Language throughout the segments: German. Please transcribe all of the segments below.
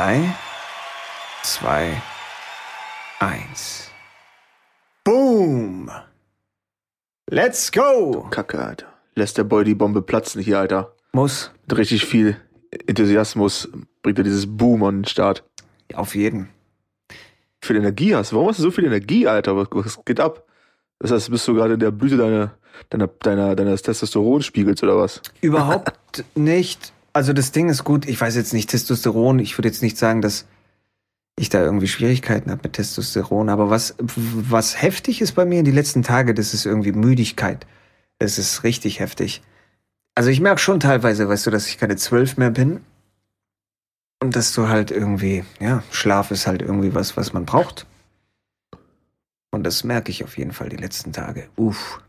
Drei, zwei, eins. Boom! Let's go! Kacke, Alter. Lässt der Boy die Bombe platzen hier, Alter. Muss. Mit richtig viel Enthusiasmus bringt er dieses Boom an den Start. Auf jeden. Viel Energie hast. Warum hast du so viel Energie, Alter? Was, was geht ab? Das heißt, bist du gerade in der Blüte deiner, deiner, deiner, deines Testosteronspiegels oder was? Überhaupt nicht. Also das Ding ist gut, ich weiß jetzt nicht Testosteron, ich würde jetzt nicht sagen, dass ich da irgendwie Schwierigkeiten habe mit Testosteron, aber was, was heftig ist bei mir in die letzten Tage, das ist irgendwie Müdigkeit. Es ist richtig heftig. Also ich merke schon teilweise, weißt du, dass ich keine zwölf mehr bin. Und dass du halt irgendwie, ja, Schlaf ist halt irgendwie was, was man braucht. Und das merke ich auf jeden Fall die letzten Tage. Uff.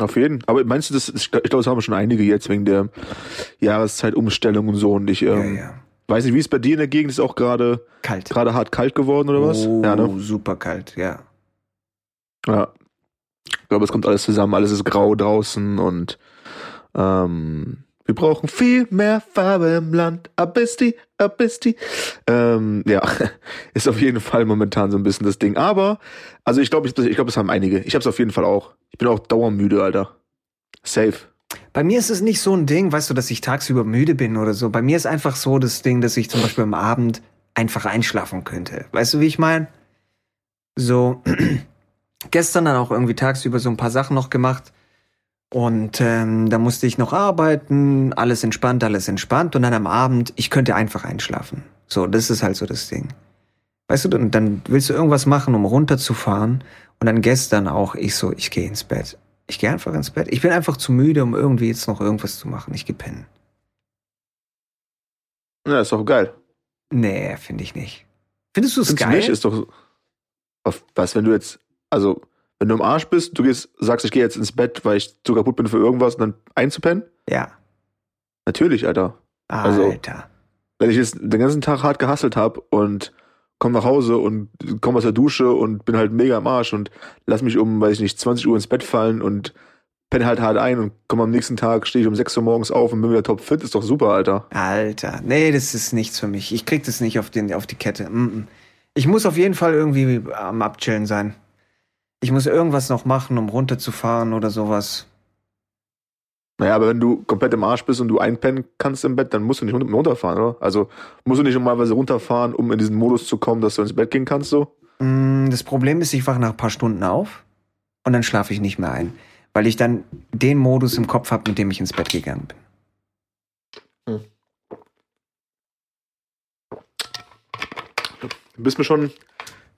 Auf jeden. Aber meinst du, das, ich glaube, das haben schon einige jetzt wegen der Jahreszeitumstellung und so. Und ich ähm, ja, ja. weiß nicht, wie es bei dir in der Gegend ist, auch gerade Kalt. gerade hart kalt geworden oder was? Oh, Ja, ne? super kalt, ja. Ja. Ich glaube, es kommt alles zusammen. Alles ist grau draußen und ähm, wir brauchen viel mehr Farbe im Land. Abisti, Abisti. Ähm, ja, ist auf jeden Fall momentan so ein bisschen das Ding. Aber, also ich glaube, ich, ich glaube, es haben einige. Ich habe es auf jeden Fall auch. Ich bin auch dauermüde, Alter. Safe. Bei mir ist es nicht so ein Ding, weißt du, dass ich tagsüber müde bin oder so. Bei mir ist einfach so das Ding, dass ich zum Beispiel am Abend einfach einschlafen könnte. Weißt du, wie ich meine? So, gestern dann auch irgendwie tagsüber so ein paar Sachen noch gemacht. Und ähm, da musste ich noch arbeiten, alles entspannt, alles entspannt. Und dann am Abend, ich könnte einfach einschlafen. So, das ist halt so das Ding. Weißt du, dann, dann willst du irgendwas machen, um runterzufahren. Und dann gestern auch, ich so, ich gehe ins Bett. Ich gehe einfach ins Bett. Ich bin einfach zu müde, um irgendwie jetzt noch irgendwas zu machen. Ich gehe pennen. Ja, ist doch geil. Nee, finde ich nicht. Findest du es geil? nicht? Ist doch. Auf, was, wenn du jetzt, also, wenn du im Arsch bist, du gehst, sagst, ich gehe jetzt ins Bett, weil ich zu kaputt bin für irgendwas und dann einzupennen? ja. Natürlich, Alter. Also- Alter. wenn ich jetzt den ganzen Tag hart gehasselt habe und komm nach Hause und komm aus der Dusche und bin halt mega am Arsch und lass mich um, weiß ich nicht, 20 Uhr ins Bett fallen und penne halt hart ein und komm am nächsten Tag, stehe ich um 6 Uhr morgens auf und bin wieder topfit, ist doch super, Alter. Alter. Nee, das ist nichts für mich. Ich krieg das nicht auf, den, auf die Kette. Ich muss auf jeden Fall irgendwie am Abchillen sein. Ich muss irgendwas noch machen, um runterzufahren oder sowas. Naja, aber wenn du komplett im Arsch bist und du einpennen kannst im Bett, dann musst du nicht runter- runterfahren, oder? Also musst du nicht normalerweise runterfahren, um in diesen Modus zu kommen, dass du ins Bett gehen kannst, so? Mm, Das Problem ist, ich wache nach ein paar Stunden auf und dann schlafe ich nicht mehr ein. Weil ich dann den Modus im Kopf habe, mit dem ich ins Bett gegangen bin. Du bist mir schon,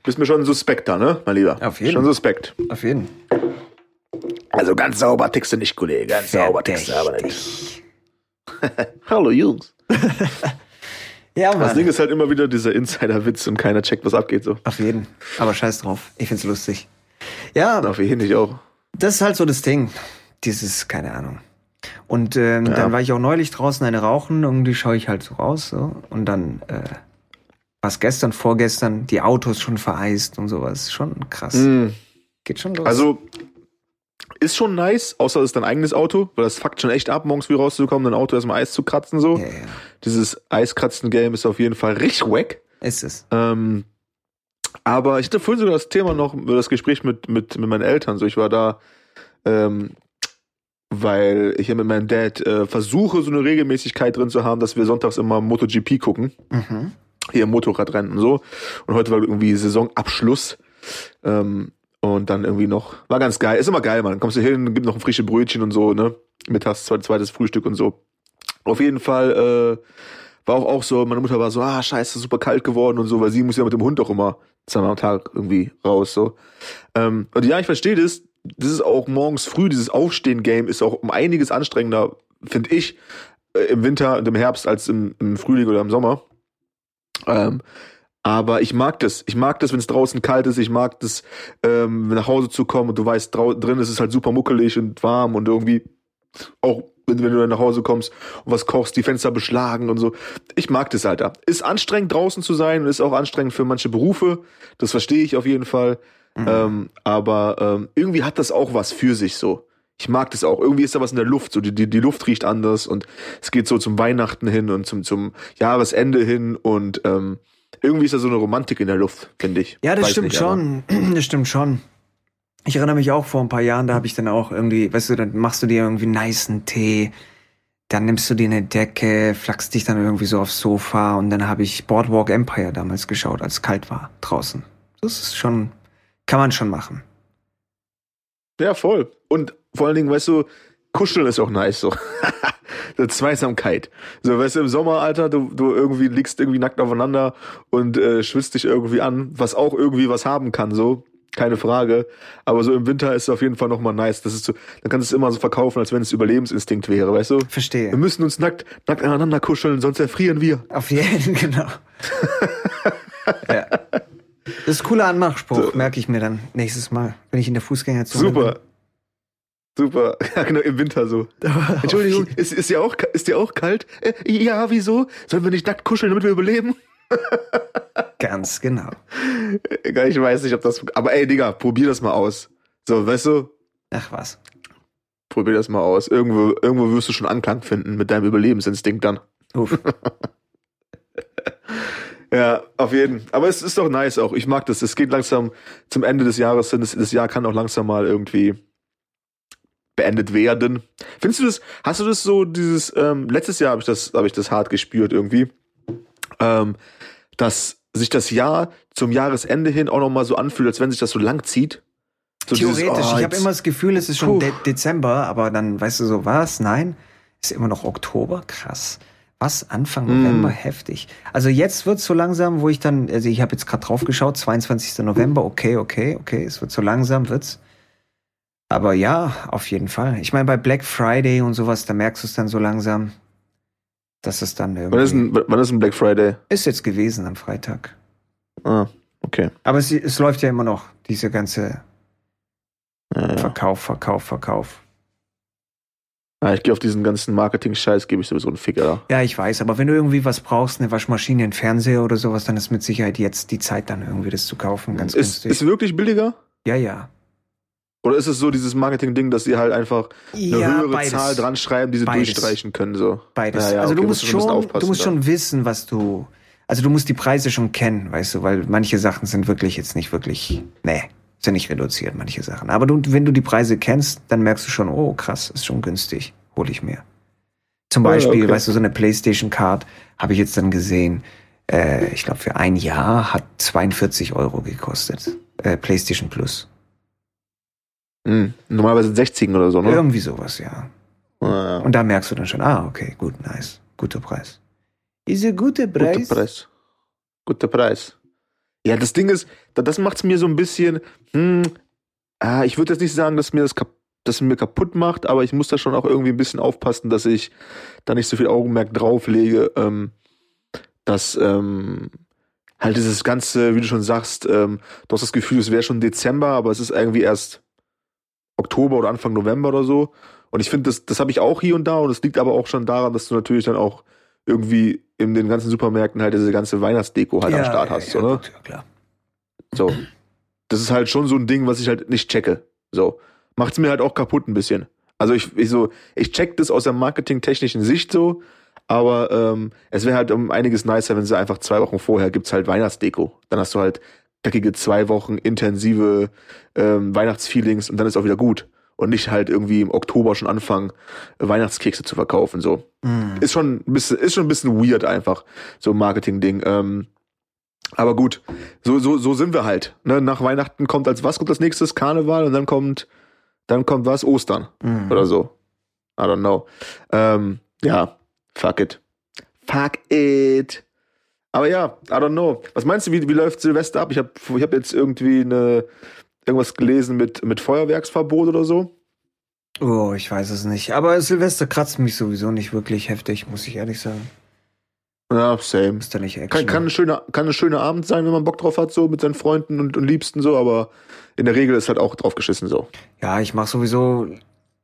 bist mir schon suspekter, ne, mein Lieber? Auf jeden. Schon suspekt. Auf jeden Also ganz sauber tickst du nicht, Kollege. Ganz sauber tickst du aber nicht. Hallo Jungs. Ja, Das Mann. Ding ist halt immer wieder dieser Insider-Witz und keiner checkt, was abgeht, so. Auf jeden. Aber scheiß drauf. Ich find's lustig. Ja, Auf jeden nicht auch. das ist halt so das Ding. Dieses, keine Ahnung. Und ähm, Ja. dann war ich auch neulich draußen eine rauchen, irgendwie schaue ich halt so raus, so. Und dann, äh, was gestern, vorgestern, die Autos schon vereist und sowas. Schon krass. Mm. Geht schon los. Also, ist schon nice, außer es ist dein eigenes Auto, weil das fuckt schon echt ab, morgens früh rauszukommen, dein Auto erstmal Eis zu kratzen, so. Ja, ja. Dieses Eiskratzen-Game ist auf jeden Fall richtig wack. Ist es. Ähm, aber ich hatte vorhin sogar das Thema noch, das Gespräch mit, mit, mit meinen Eltern. So, ich war da, ähm, weil ich ja mit meinem Dad äh, versuche, so eine Regelmäßigkeit drin zu haben, dass wir sonntags immer MotoGP gucken. Mhm. Hier im Motorradrennen und so. Und heute war irgendwie Saisonabschluss. Ähm, und dann irgendwie noch, war ganz geil. Ist immer geil, man. Kommst du hin, gibt noch ein frische Brötchen und so, ne? Mittags, zweites Frühstück und so. Auf jeden Fall, äh, war auch, auch so, meine Mutter war so, ah, scheiße, super kalt geworden und so, weil sie muss ja mit dem Hund auch immer zweimal am Tag irgendwie raus, so. Ähm, und ja, ich verstehe das. Das ist auch morgens früh, dieses Aufstehen-Game ist auch um einiges anstrengender, finde ich, äh, im Winter und im Herbst als im, im Frühling oder im Sommer. Ähm, aber ich mag das. Ich mag das, wenn es draußen kalt ist. Ich mag das, ähm, nach Hause zu kommen und du weißt, drin ist es halt super muckelig und warm und irgendwie auch, wenn, wenn du dann nach Hause kommst und was kochst, die Fenster beschlagen und so. Ich mag das, Alter. Ist anstrengend draußen zu sein und ist auch anstrengend für manche Berufe. Das verstehe ich auf jeden Fall. Ähm, aber ähm, irgendwie hat das auch was für sich so. Ich mag das auch. Irgendwie ist da was in der Luft, so die, die, die Luft riecht anders und es geht so zum Weihnachten hin und zum, zum Jahresende hin und ähm, irgendwie ist da so eine Romantik in der Luft, finde ich. Ja, das Weiß stimmt nicht, aber- schon. Das stimmt schon. Ich erinnere mich auch vor ein paar Jahren, da habe ich dann auch irgendwie, weißt du, dann machst du dir irgendwie einen nicen Tee, dann nimmst du dir eine Decke, flachst dich dann irgendwie so aufs Sofa und dann habe ich Boardwalk Empire damals geschaut, als es kalt war draußen. Das ist schon, kann man schon machen. Ja, voll. Und vor allen Dingen, weißt du, kuscheln ist auch nice, so. Zweisamkeit. So, weißt du, im Sommer, Alter, du, du irgendwie liegst irgendwie nackt aufeinander und äh, schwitzt dich irgendwie an, was auch irgendwie was haben kann, so. Keine Frage. Aber so im Winter ist es auf jeden Fall nochmal nice. Das ist so, dann kannst du es immer so verkaufen, als wenn es Überlebensinstinkt wäre, weißt du? Wir Verstehe. müssen uns nackt, nackt aneinander kuscheln, sonst erfrieren wir. Auf jeden, genau. ja. Das ist ein cooler Anmachspruch, merke ich mir dann nächstes Mal, wenn ich in der Fußgängerzone Super. Super. Ja, genau, im Winter so. bin. Entschuldigung, ist, ist, dir auch, ist dir auch kalt? Äh, ja, wieso? Sollen wir nicht nackt kuscheln, damit wir überleben? Ganz genau. Ich weiß nicht, ob das. Aber ey, Digga, probier das mal aus. So, weißt du, Ach was. probier das mal aus. Irgendwo, irgendwo wirst du schon Anklang finden mit deinem Überlebensinstinkt dann. Uff. Ja, auf jeden. Aber es ist doch nice auch. Ich mag das. Es geht langsam zum Ende des Jahres hin. Das, das Jahr kann auch langsam mal irgendwie beendet werden. Findest du das? Hast du das so dieses? Ähm, letztes Jahr habe ich das, habe ich das hart gespürt irgendwie, ähm, dass sich das Jahr zum Jahresende hin auch noch mal so anfühlt, als wenn sich das so lang zieht. So dieses, Theoretisch. oh, ich habe immer das Gefühl, es ist schon. De Dezember, aber dann weißt du so, was? Nein, ist immer noch Oktober? Krass. Was? Anfang Mm. November? Heftig. Also jetzt wird's so langsam, wo ich dann, also ich habe jetzt gerade drauf geschaut, 22. November, okay, okay, okay, es wird so langsam, wird's. Aber ja, auf jeden Fall. Ich meine, bei Black Friday und sowas, da merkst du es dann so langsam, dass es dann Wann ist, irgendwie ein, wann ist ein Black Friday? ist jetzt gewesen am Freitag. Ah, okay. Aber es, es läuft ja immer noch, diese ganze Ja, ja. Verkauf, Verkauf, Verkauf. Ah, ich gehe auf diesen ganzen Marketing-Scheiß, gebe ich sowieso einen Ficker. Ja, ich weiß, aber wenn du irgendwie was brauchst, eine Waschmaschine, einen Fernseher oder sowas, dann ist mit Sicherheit jetzt die Zeit dann irgendwie das zu kaufen, ganz Ist, günstig. ist wirklich billiger? ja, ja. Oder ist es so dieses Marketing-Ding, dass sie halt einfach eine ja, höhere beides. Zahl dran schreiben, die sie Beides. durchstreichen können? So. Beides. Ja, ja, also okay, du musst schon, du musst da. schon wissen, was du, also du musst die Preise schon kennen, weißt du, weil manche Sachen sind wirklich jetzt nicht wirklich, nee, sind nicht reduziert, manche Sachen. Aber du, wenn du die Preise kennst, dann merkst du schon, oh krass, ist schon günstig, hole ich mir. Zum Ja, Beispiel, okay. weißt du, so eine PlayStation Card habe ich jetzt dann gesehen, äh, ich glaube für ein Jahr hat 42 Euro gekostet. Äh, PlayStation Plus. Hm, normalerweise 60 oder so, ne? Irgendwie sowas, ja. Ja, ja. Und da merkst du dann schon, ah, okay, gut, nice. Guter Preis. Ist ein guter Preis. Guter Preis. Guter Preis. Ja, das Ding ist, da- das macht's mir so ein bisschen, hm, ah, ich würde jetzt nicht sagen, dass mir das kap dass es mir kaputt macht, aber ich muss da schon auch irgendwie ein bisschen aufpassen, dass ich da nicht so viel Augenmerk drauflege, ähm, dass ähm, halt dieses ganze, wie du schon sagst, ähm, du hast das Gefühl, es wäre schon Dezember, aber es ist irgendwie erst Oktober oder Anfang November oder so. Und ich finde, das, das habe ich auch hier und da und es liegt aber auch schon daran, dass du natürlich dann auch irgendwie in den ganzen Supermärkten halt diese ganze Weihnachtsdeko halt am Start hast, ja, oder? gut, ja, klar. So. Das ist halt schon so ein Ding, was ich halt nicht checke. So. Macht's mir halt auch kaputt ein bisschen. Also ich, ich so, ich check das aus der marketingtechnischen Sicht so, aber ähm, es wäre halt um einiges nicer, wenn sie einfach zwei Wochen vorher gibt's halt Weihnachtsdeko. Dann hast du halt knackige zwei Wochen intensive ähm, Weihnachtsfeelings und dann ist auch wieder gut. Und nicht halt irgendwie im Oktober schon anfangen, Weihnachtskekse zu verkaufen. So. Mm. Ist schon ein bisschen, ist schon ein bisschen weird einfach, so ein Marketing-Ding. Ähm, aber gut, so, so, so sind wir halt. Ne? Nach Weihnachten kommt als was kommt als nächstes? Karneval und dann kommt, dann kommt was? Ostern Mm. oder so. I don't know. Ähm, ja, fuck it. Fuck it. Aber ja, I don't know. Was meinst du, wie, wie läuft Silvester ab? Ich habe ich hab jetzt irgendwie eine, irgendwas gelesen mit, mit Feuerwerksverbot oder so. Oh, ich weiß es nicht. Aber Silvester kratzt mich sowieso nicht wirklich heftig, muss ich ehrlich sagen. Ja, same. Ist da nicht Kann, Action. kann, ein schöner, kann ein schöner Abend sein, wenn man Bock drauf hat, so mit seinen Freunden und, und Liebsten so, aber in der Regel ist halt auch drauf geschissen so. ja, ich mache sowieso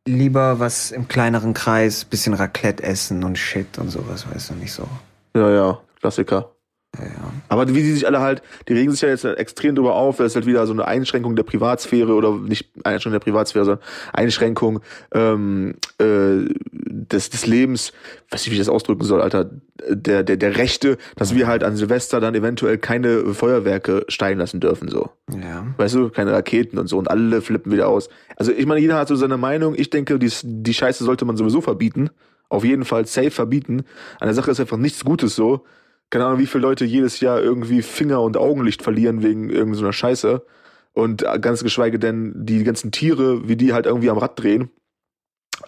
lieber was im kleineren Kreis, bisschen Raclette essen und Shit und sowas, weißt du, nicht so. Ja, ja, Klassiker. Ja, ja. Aber wie die sich alle halt, die regen sich ja jetzt extrem drüber auf, weil es halt wieder so eine Einschränkung der Privatsphäre oder nicht Einschränkung der Privatsphäre, sondern Einschränkung ähm, äh, des, des Lebens, weiß nicht, wie ich das ausdrücken soll, Alter, der, der, der Rechte, dass wir halt an Silvester dann eventuell keine Feuerwerke steigen lassen dürfen, so. Ja. Weißt du, keine Raketen und so und alle flippen wieder aus. Also ich meine, jeder hat so seine Meinung. Ich denke, die, die Scheiße sollte man sowieso verbieten. Auf jeden Fall safe verbieten. An der Sache ist einfach nichts Gutes so. Keine Ahnung, wie viele Leute jedes Jahr irgendwie Finger- und Augenlicht verlieren wegen irgendeiner Scheiße. Und ganz geschweige denn die ganzen Tiere, wie die halt irgendwie am Rad drehen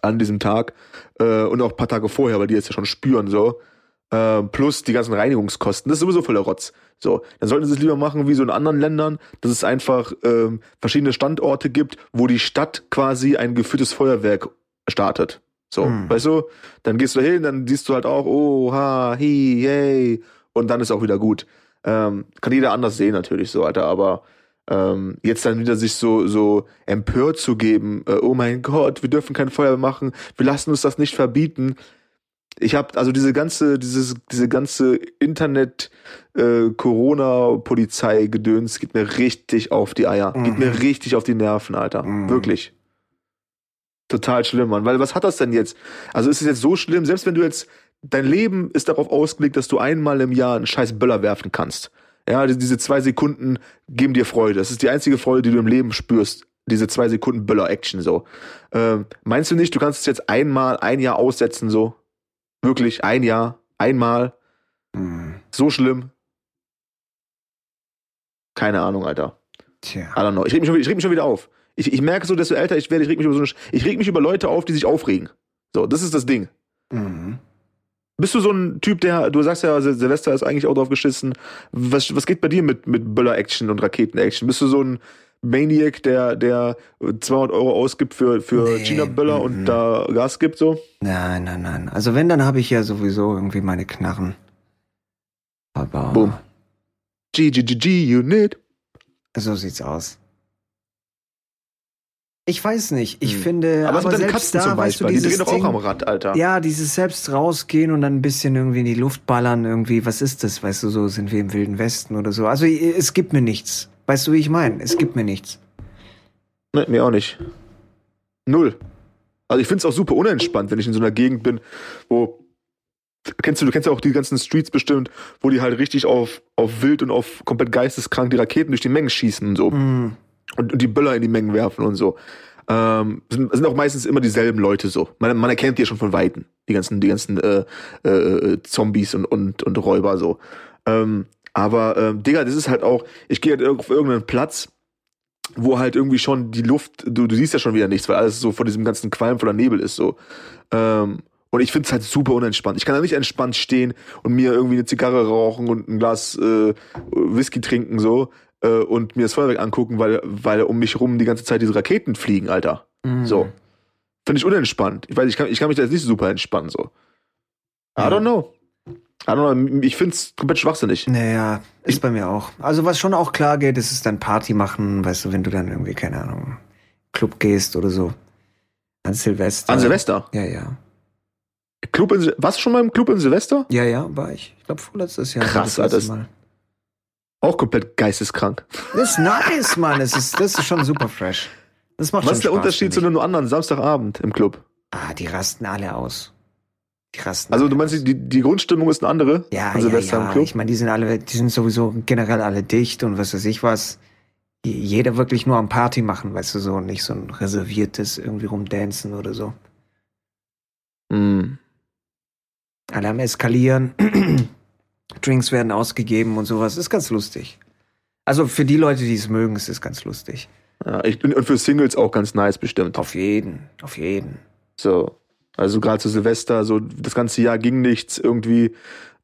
an diesem Tag äh, und auch ein paar Tage vorher, weil die jetzt ja schon spüren so. Äh, plus die ganzen Reinigungskosten. Das ist sowieso voller Rotz. So, dann sollten sie es lieber machen wie so in anderen Ländern, dass es einfach ähm, verschiedene Standorte gibt, wo die Stadt quasi ein geführtes Feuerwerk startet. So, Hm. weißt du? Dann gehst du hin, dann siehst du halt auch, oh, ha, hi, hey, und dann ist auch wieder gut. Ähm, kann jeder anders sehen natürlich so, Alter, aber ähm, jetzt dann wieder sich so so empört zu geben, äh, oh mein Gott, wir dürfen kein Feuer machen, wir lassen uns das nicht verbieten. Ich habe also diese ganze dieses diese ganze Internet äh, Corona Polizei Gedöns geht mir richtig auf die Eier, geht Mhm. mir richtig auf die Nerven, Alter, Mhm. wirklich. Total schlimm, Mann. Weil was hat das denn jetzt? Also ist es jetzt so schlimm, selbst wenn du jetzt, dein Leben ist darauf ausgelegt, dass du einmal im Jahr einen scheiß Böller werfen kannst. Ja, die- diese zwei Sekunden geben dir Freude. Das ist die einzige Freude, die du im Leben spürst. Diese zwei Sekunden Böller-Action so. Ähm, meinst du nicht, du kannst es jetzt einmal, ein Jahr aussetzen so? Wirklich, ein Jahr, einmal. Hm. So schlimm? Keine Ahnung, Alter. Tja. I don't know. Ich reg mich schon, ich reg mich schon wieder auf. Ich, ich merke so, desto älter ich werde, ich reg mich über so eine, ich reg mich über Leute auf, die sich aufregen. So, das ist das Ding. Mhm. Bist du so ein Typ, der, du sagst ja, Sil- Silvester ist eigentlich auch drauf geschissen. Was, was geht bei dir mit, mit Böller-Action und Raketen-Action? Bist du so ein Maniac, der, der 200 Euro ausgibt für, für Nee, China-Böller und mhm. da Gas gibt so? Nein, nein, nein. Also wenn, dann habe ich ja sowieso irgendwie meine Knarren. Aber Boom. GGGG-Unit. so sieht's aus. Ich weiß nicht. Ich Hm. finde, Aber, was mit deinen selbst Katzen da, zum weißt du, Beispiel? die drehen doch auch am Rad, Alter. Ja, dieses selbst rausgehen und dann ein bisschen irgendwie in die Luft ballern, irgendwie, was ist das? Weißt du, so sind wir im Wilden Westen oder so. Also es gibt mir nichts. Weißt du, wie ich meine? Es gibt mir nichts. Nee, mir auch nicht. Null. Also ich finde es auch super unentspannt, wenn ich in so einer Gegend bin, wo kennst du, du kennst ja auch die ganzen Streets bestimmt, wo die halt richtig auf, auf wild und auf komplett geisteskrank die Raketen durch die Mengen schießen und so. Hm. Und, und die Böller in die Mengen werfen und so. Ähm, sind, sind auch meistens immer dieselben Leute so. Man, man erkennt die ja schon von Weitem. Die ganzen, die ganzen äh, äh, äh, Zombies und, und, und Räuber so. Ähm, aber, ähm, Digga, das ist halt auch, ich gehe halt auf irgendeinen Platz, wo halt irgendwie schon die Luft, du, du siehst ja schon wieder nichts, weil alles so vor diesem ganzen Qualm voller Nebel ist so. Ähm, und ich finde es halt super unentspannt. Ich kann da nicht entspannt stehen und mir irgendwie eine Zigarre rauchen und ein Glas äh, Whisky trinken so äh, und mir das Feuerwerk angucken, weil, weil um mich rum die ganze Zeit diese Raketen fliegen, Alter. Hm. So. Finde ich unentspannt. Ich weiß, ich kann, ich kann mich da jetzt nicht super entspannen, so. I Ja. don't know. I don't know. Ich finde es komplett schwachsinnig. Naja, ist bei mir auch. Also was schon auch klar geht, ist es dann Party machen, weißt du, wenn du dann irgendwie, keine Ahnung, Club gehst oder so. An Silvester. An Silvester. Ja, ja. Club in, warst du schon mal im Club in Silvester? Ja, ja, war ich. Ich glaube vorletztes Jahr. war Krass, das Alter. Mal. Auch komplett geisteskrank. Das ist nice, Mann. Das ist, das ist schon super fresh. Das macht Was ist der Spaß, Unterschied zu einem anderen Samstagabend im Club? Ah, die rasten alle aus. Die rasten Also du meinst, aus. die, die Grundstimmung ist eine andere Ja, an ja, im ja. Club? Ich meine, die sind alle, die sind sowieso generell alle dicht und was weiß ich was. Jeder wirklich nur am Party machen, weißt du so, und nicht so ein reserviertes irgendwie rumdancen oder so. Hm. Alle am Eskalieren. Drinks werden ausgegeben und sowas. Ist ganz lustig. Also für die Leute, die es mögen, ist es ganz lustig. Ja, ich, und für Singles auch ganz nice bestimmt. Auf jeden, auf jeden. So. Also gerade zu Silvester, so das ganze Jahr ging nichts irgendwie.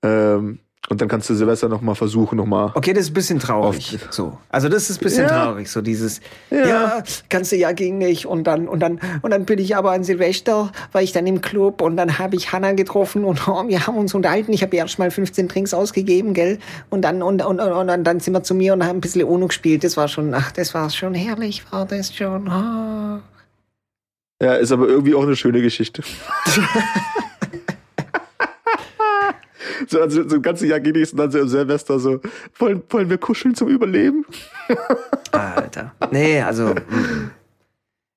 Ähm, und dann kannst du Silvester nochmal versuchen, nochmal. Okay, das ist ein bisschen traurig. Oft. So. Also das ist ein bisschen Ja. traurig. So dieses, Ja. ja, ganze Jahr ging nicht und dann, und dann, und dann bin ich aber an Silvester, war ich dann im Club und dann habe ich Hannah getroffen und oh, wir haben uns unterhalten. Ich habe erst mal 15 Drinks ausgegeben, gell? Und dann, und, und, und, und dann sind wir zu mir und haben ein bisschen UNO gespielt. Das war schon, ach, das war schon herrlich, war das schon. Oh. Ja, ist aber irgendwie auch eine schöne Geschichte. So, also so ein ganzes Jahr und dann so im Silvester so, wollen, wollen wir kuscheln zum Überleben? Alter. Nee, also. mm.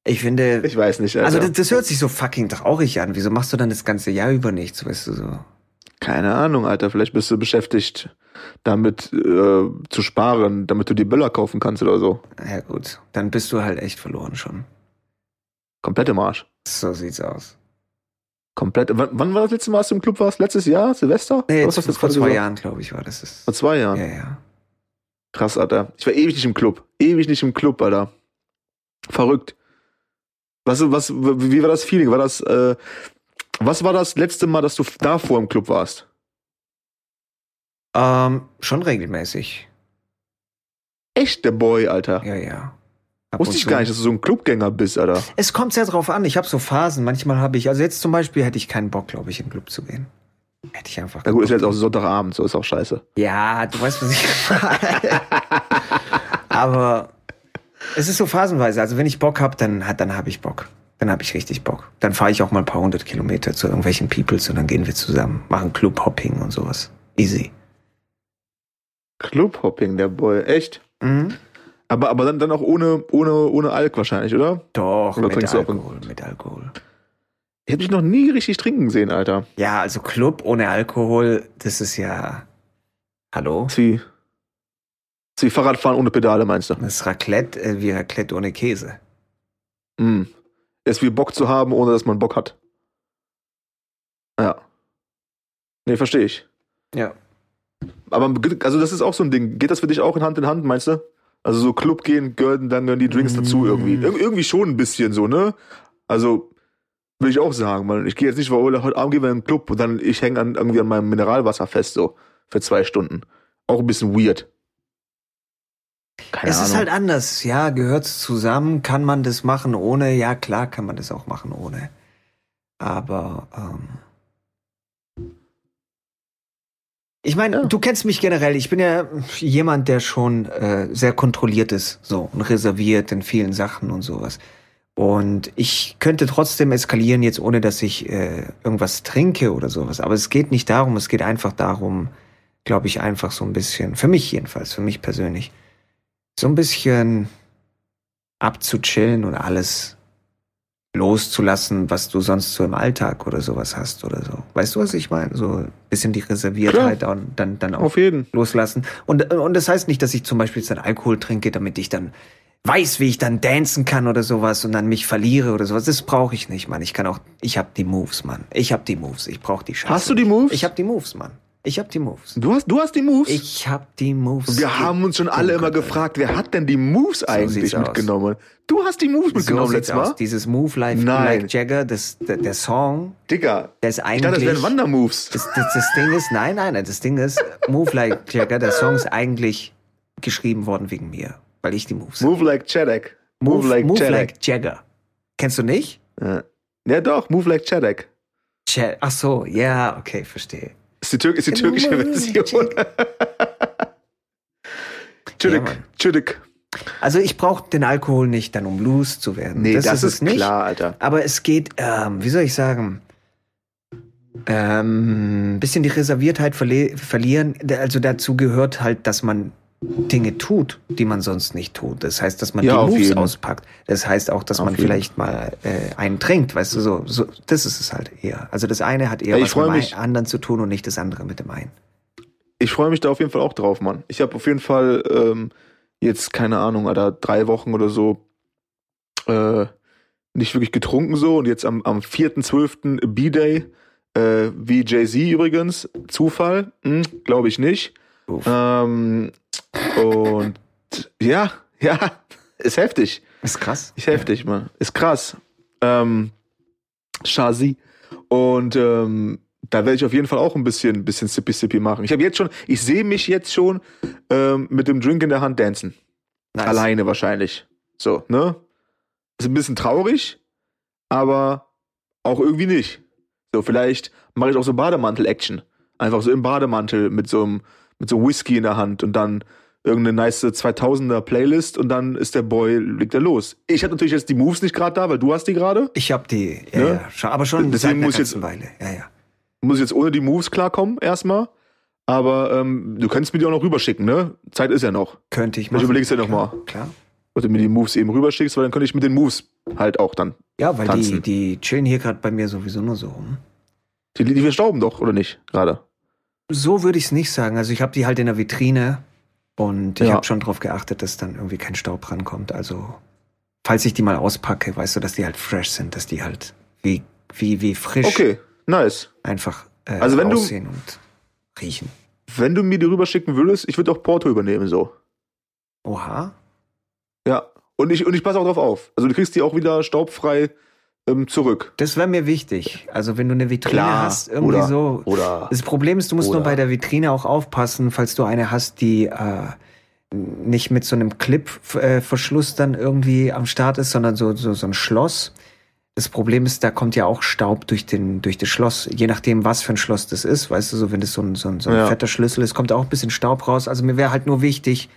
Ich finde. Ich weiß nicht, Alter. Also das, das hört sich so fucking traurig an. Wieso machst du dann das ganze Jahr über nichts, weißt du so? Keine Ahnung, Alter. Vielleicht bist du beschäftigt, damit äh, zu sparen, damit du die Böller kaufen kannst oder so. Ja gut, dann bist du halt echt verloren schon. Komplett im Arsch. So sieht's aus. Komplett. Wann, wann war das letzte Mal, als du im Club warst? Letztes Jahr? Silvester? Nee, Was hast du vor zwei gesagt? Jahren, glaube ich, war das. das Vor zwei Jahren. ja, ja. Krass, Alter. Ich war ewig nicht im Club. Ewig nicht im Club, Alter. Verrückt. Was, was, wie war das Feeling? War das, äh, was war das letzte Mal, dass du davor im Club warst? Ähm, schon regelmäßig. Echt der Boy, Alter. Ja, ja. Ab Wusste ich gar nicht, dass du so ein Clubgänger bist, Alter. Es kommt sehr drauf an. Ich habe so Phasen. Manchmal habe ich, also jetzt zum Beispiel hätte ich keinen Bock, glaube ich, in den Club zu gehen. Hätte ich einfach. Na gut, ist jetzt auch Sonntagabend, so ist auch scheiße. Ja, du weißt, was ich meine. Aber es ist so phasenweise. Also wenn ich Bock habe, dann, dann habe ich Bock. Dann habe ich richtig Bock. Dann fahre ich auch mal ein paar hundert Kilometer zu irgendwelchen Peoples und dann gehen wir zusammen, machen Clubhopping und sowas. Easy. Clubhopping, der Boy. Echt? Mhm. Aber, aber dann, dann auch ohne, ohne, ohne Alk wahrscheinlich, oder? Doch, Oder mit Alkohol, mit Alkohol. Ich hab dich noch nie richtig trinken sehen, Alter. Ja, also Club ohne Alkohol, das ist ja. Hallo? Ist wie Fahrradfahren ohne Pedale, meinst du? Das ist Raclette äh, wie Raclette ohne Käse. Mm. Es ist wie Bock zu haben, ohne dass man Bock hat. Ja. Nee, verstehe ich. Ja. Aber also das ist auch so ein Ding. Geht das für dich auch in Hand in Hand, meinst du? Also so Club gehen, gehören dann gehören die Drinks dazu Mm. irgendwie. Ir irgendwie schon ein bisschen so, ne? Also will ich auch sagen, man. Ich gehe jetzt nicht, weil oh, heute Abend gehen wir in den Club und dann ich hänge an, irgendwie an meinem Mineralwasser fest so für zwei Stunden. Auch ein bisschen weird. Keine es Ahnung. ist halt anders, ja, gehört's zusammen, kann man das machen ohne, ja klar kann man das auch machen ohne. Aber ähm, ich meine, Ja. du kennst mich generell, ich bin ja jemand, der schon äh, sehr kontrolliert ist, so und reserviert in vielen Sachen und sowas. Und ich könnte trotzdem eskalieren jetzt, ohne dass ich äh, irgendwas trinke oder sowas. Aber es geht nicht darum, es geht einfach darum, glaube ich, einfach so ein bisschen, für mich jedenfalls, für mich persönlich, so ein bisschen abzuchillen und alles loszulassen, was du sonst so im Alltag oder sowas hast oder so. Weißt du, was ich meine? So ein bisschen die Reserviertheit und dann, dann auch Auf jeden. loslassen. Und, und das heißt nicht, dass ich zum Beispiel jetzt dann Alkohol trinke, damit ich dann weiß, wie ich dann dancen kann oder sowas und dann mich verliere oder sowas. Das brauche ich nicht, Mann. Ich kann auch, ich habe die Moves, Mann. Ich habe die Moves. Ich brauche die Scheiße. Hast du die Moves? Ich habe die Moves, Mann. Ich habe die Moves. Du hast, du hast die Moves? Ich habe die Moves. Wir haben uns schon alle immer gefragt, wer hat denn die Moves eigentlich sieht's aus. mitgenommen? Du hast die Moves so mitgenommen sieht's letztes Mal? aus. Dieses Move like, Nein. like Jagger, das, der, der Song, Digga, der ist ich eigentlich. dachte, das wären Wandermoves. Das, das, das Ding ist, nein, nein, nein, das Ding ist, Move Like Jagger, der Song ist eigentlich geschrieben worden wegen mir, weil ich die Moves. Move like Chadek. Move, like Move Chadek. Like Jagger. Kennst du nicht? Ja. ja doch, Move like Chadek. Ch Ach so, ja, okay, verstehe. Ist die, Tür ist die türkische Version. Ja, Chadek, Mann. Chadek. Also ich brauche den Alkohol nicht, dann um Blues zu werden. Nee, das, ist es ist nicht. klar, Alter. Aber es geht, ähm, wie soll ich sagen, ähm, ein bisschen die Reserviertheit verlieren. Also dazu gehört halt, dass man Dinge tut, die man sonst nicht tut. Das heißt, dass man Ja, die Moves jeden. auspackt. Das heißt auch, dass Auf man jeden. vielleicht mal äh, einen trinkt, weißt du, so, so. Das ist es halt eher. Also das eine hat eher Ja, was mit dem anderen zu tun und nicht das andere mit dem einen. Ich freue mich da auf jeden Fall auch drauf, Mann. Ich habe auf jeden Fall ähm, jetzt, keine Ahnung, Alter, drei Wochen oder so äh, nicht wirklich getrunken so und jetzt am, am 4.12. B-Day, äh, wie Jay-Z übrigens, Zufall, hm, glaube ich nicht. Ähm, und ja, ja, ist heftig. ist krass. Ist heftig, Mann. Ist krass. Ähm, Shazi. Und ähm, da werde ich auf jeden Fall auch ein bisschen, bisschen Sippy Sippy machen. Ich habe jetzt schon, ich sehe mich jetzt schon ähm, mit dem Drink in der Hand dancen. Nice. Alleine wahrscheinlich. So, ne? Ist ein bisschen traurig, aber auch irgendwie nicht. So, vielleicht mache ich auch so Bademantel-Action. Einfach so im Bademantel mit so einem, mit so Whisky in der Hand und dann irgendeine nice 2000er Playlist und dann ist der Boy, legt er los. Ich habe natürlich jetzt die Moves nicht gerade da, weil du hast die gerade. Ich habe die, ja, Ne? ja, aber schon Deswegen muss ich jetzt- Weile. Ja, ja. Muss ich jetzt ohne die Moves klarkommen, erstmal. Aber ähm, du könntest mir die auch noch rüberschicken, ne? Zeit ist ja noch. Könnte ich Vielleicht überlegst du dir noch Klar, mal. Klar. Ob du mir die Moves eben rüberschickst, weil dann könnte ich mit den Moves halt auch dann. Ja, weil die, Tanzen. die chillen hier gerade bei mir sowieso nur so rum. Die, die verstauben doch, oder nicht? Gerade. So würde ich es nicht sagen. Also ich habe die halt in der Vitrine und ich Ja. habe schon drauf geachtet, dass dann irgendwie kein Staub rankommt. Also falls ich die mal auspacke, weißt du, dass die halt fresh sind, dass die halt wie, wie, wie frisch Okay, nice. einfach äh, Also wenn du- aussehen und riechen. Wenn du mir die rüberschicken würdest, ich würde auch Porto übernehmen, so. Oha. Ja. Und ich, und ich passe auch drauf auf. Also du kriegst die auch wieder staubfrei ähm, zurück. Das wäre mir wichtig. Also wenn du eine Vitrine Klar, hast, irgendwie oder- so. Oder. Das Problem ist, du musst nur Oder- bei der Vitrine auch aufpassen, falls du eine hast, die äh, nicht mit so einem Clip-Verschluss dann irgendwie am Start ist, sondern so, so, so ein Schloss. Das Problem ist, da kommt ja auch Staub durch, den, durch das Schloss, je nachdem, was für ein Schloss das ist. Weißt du, so wenn das so ein, so ein, so ein Ja. fetter Schlüssel ist, kommt auch ein bisschen Staub raus. Also mir wäre halt nur wichtig,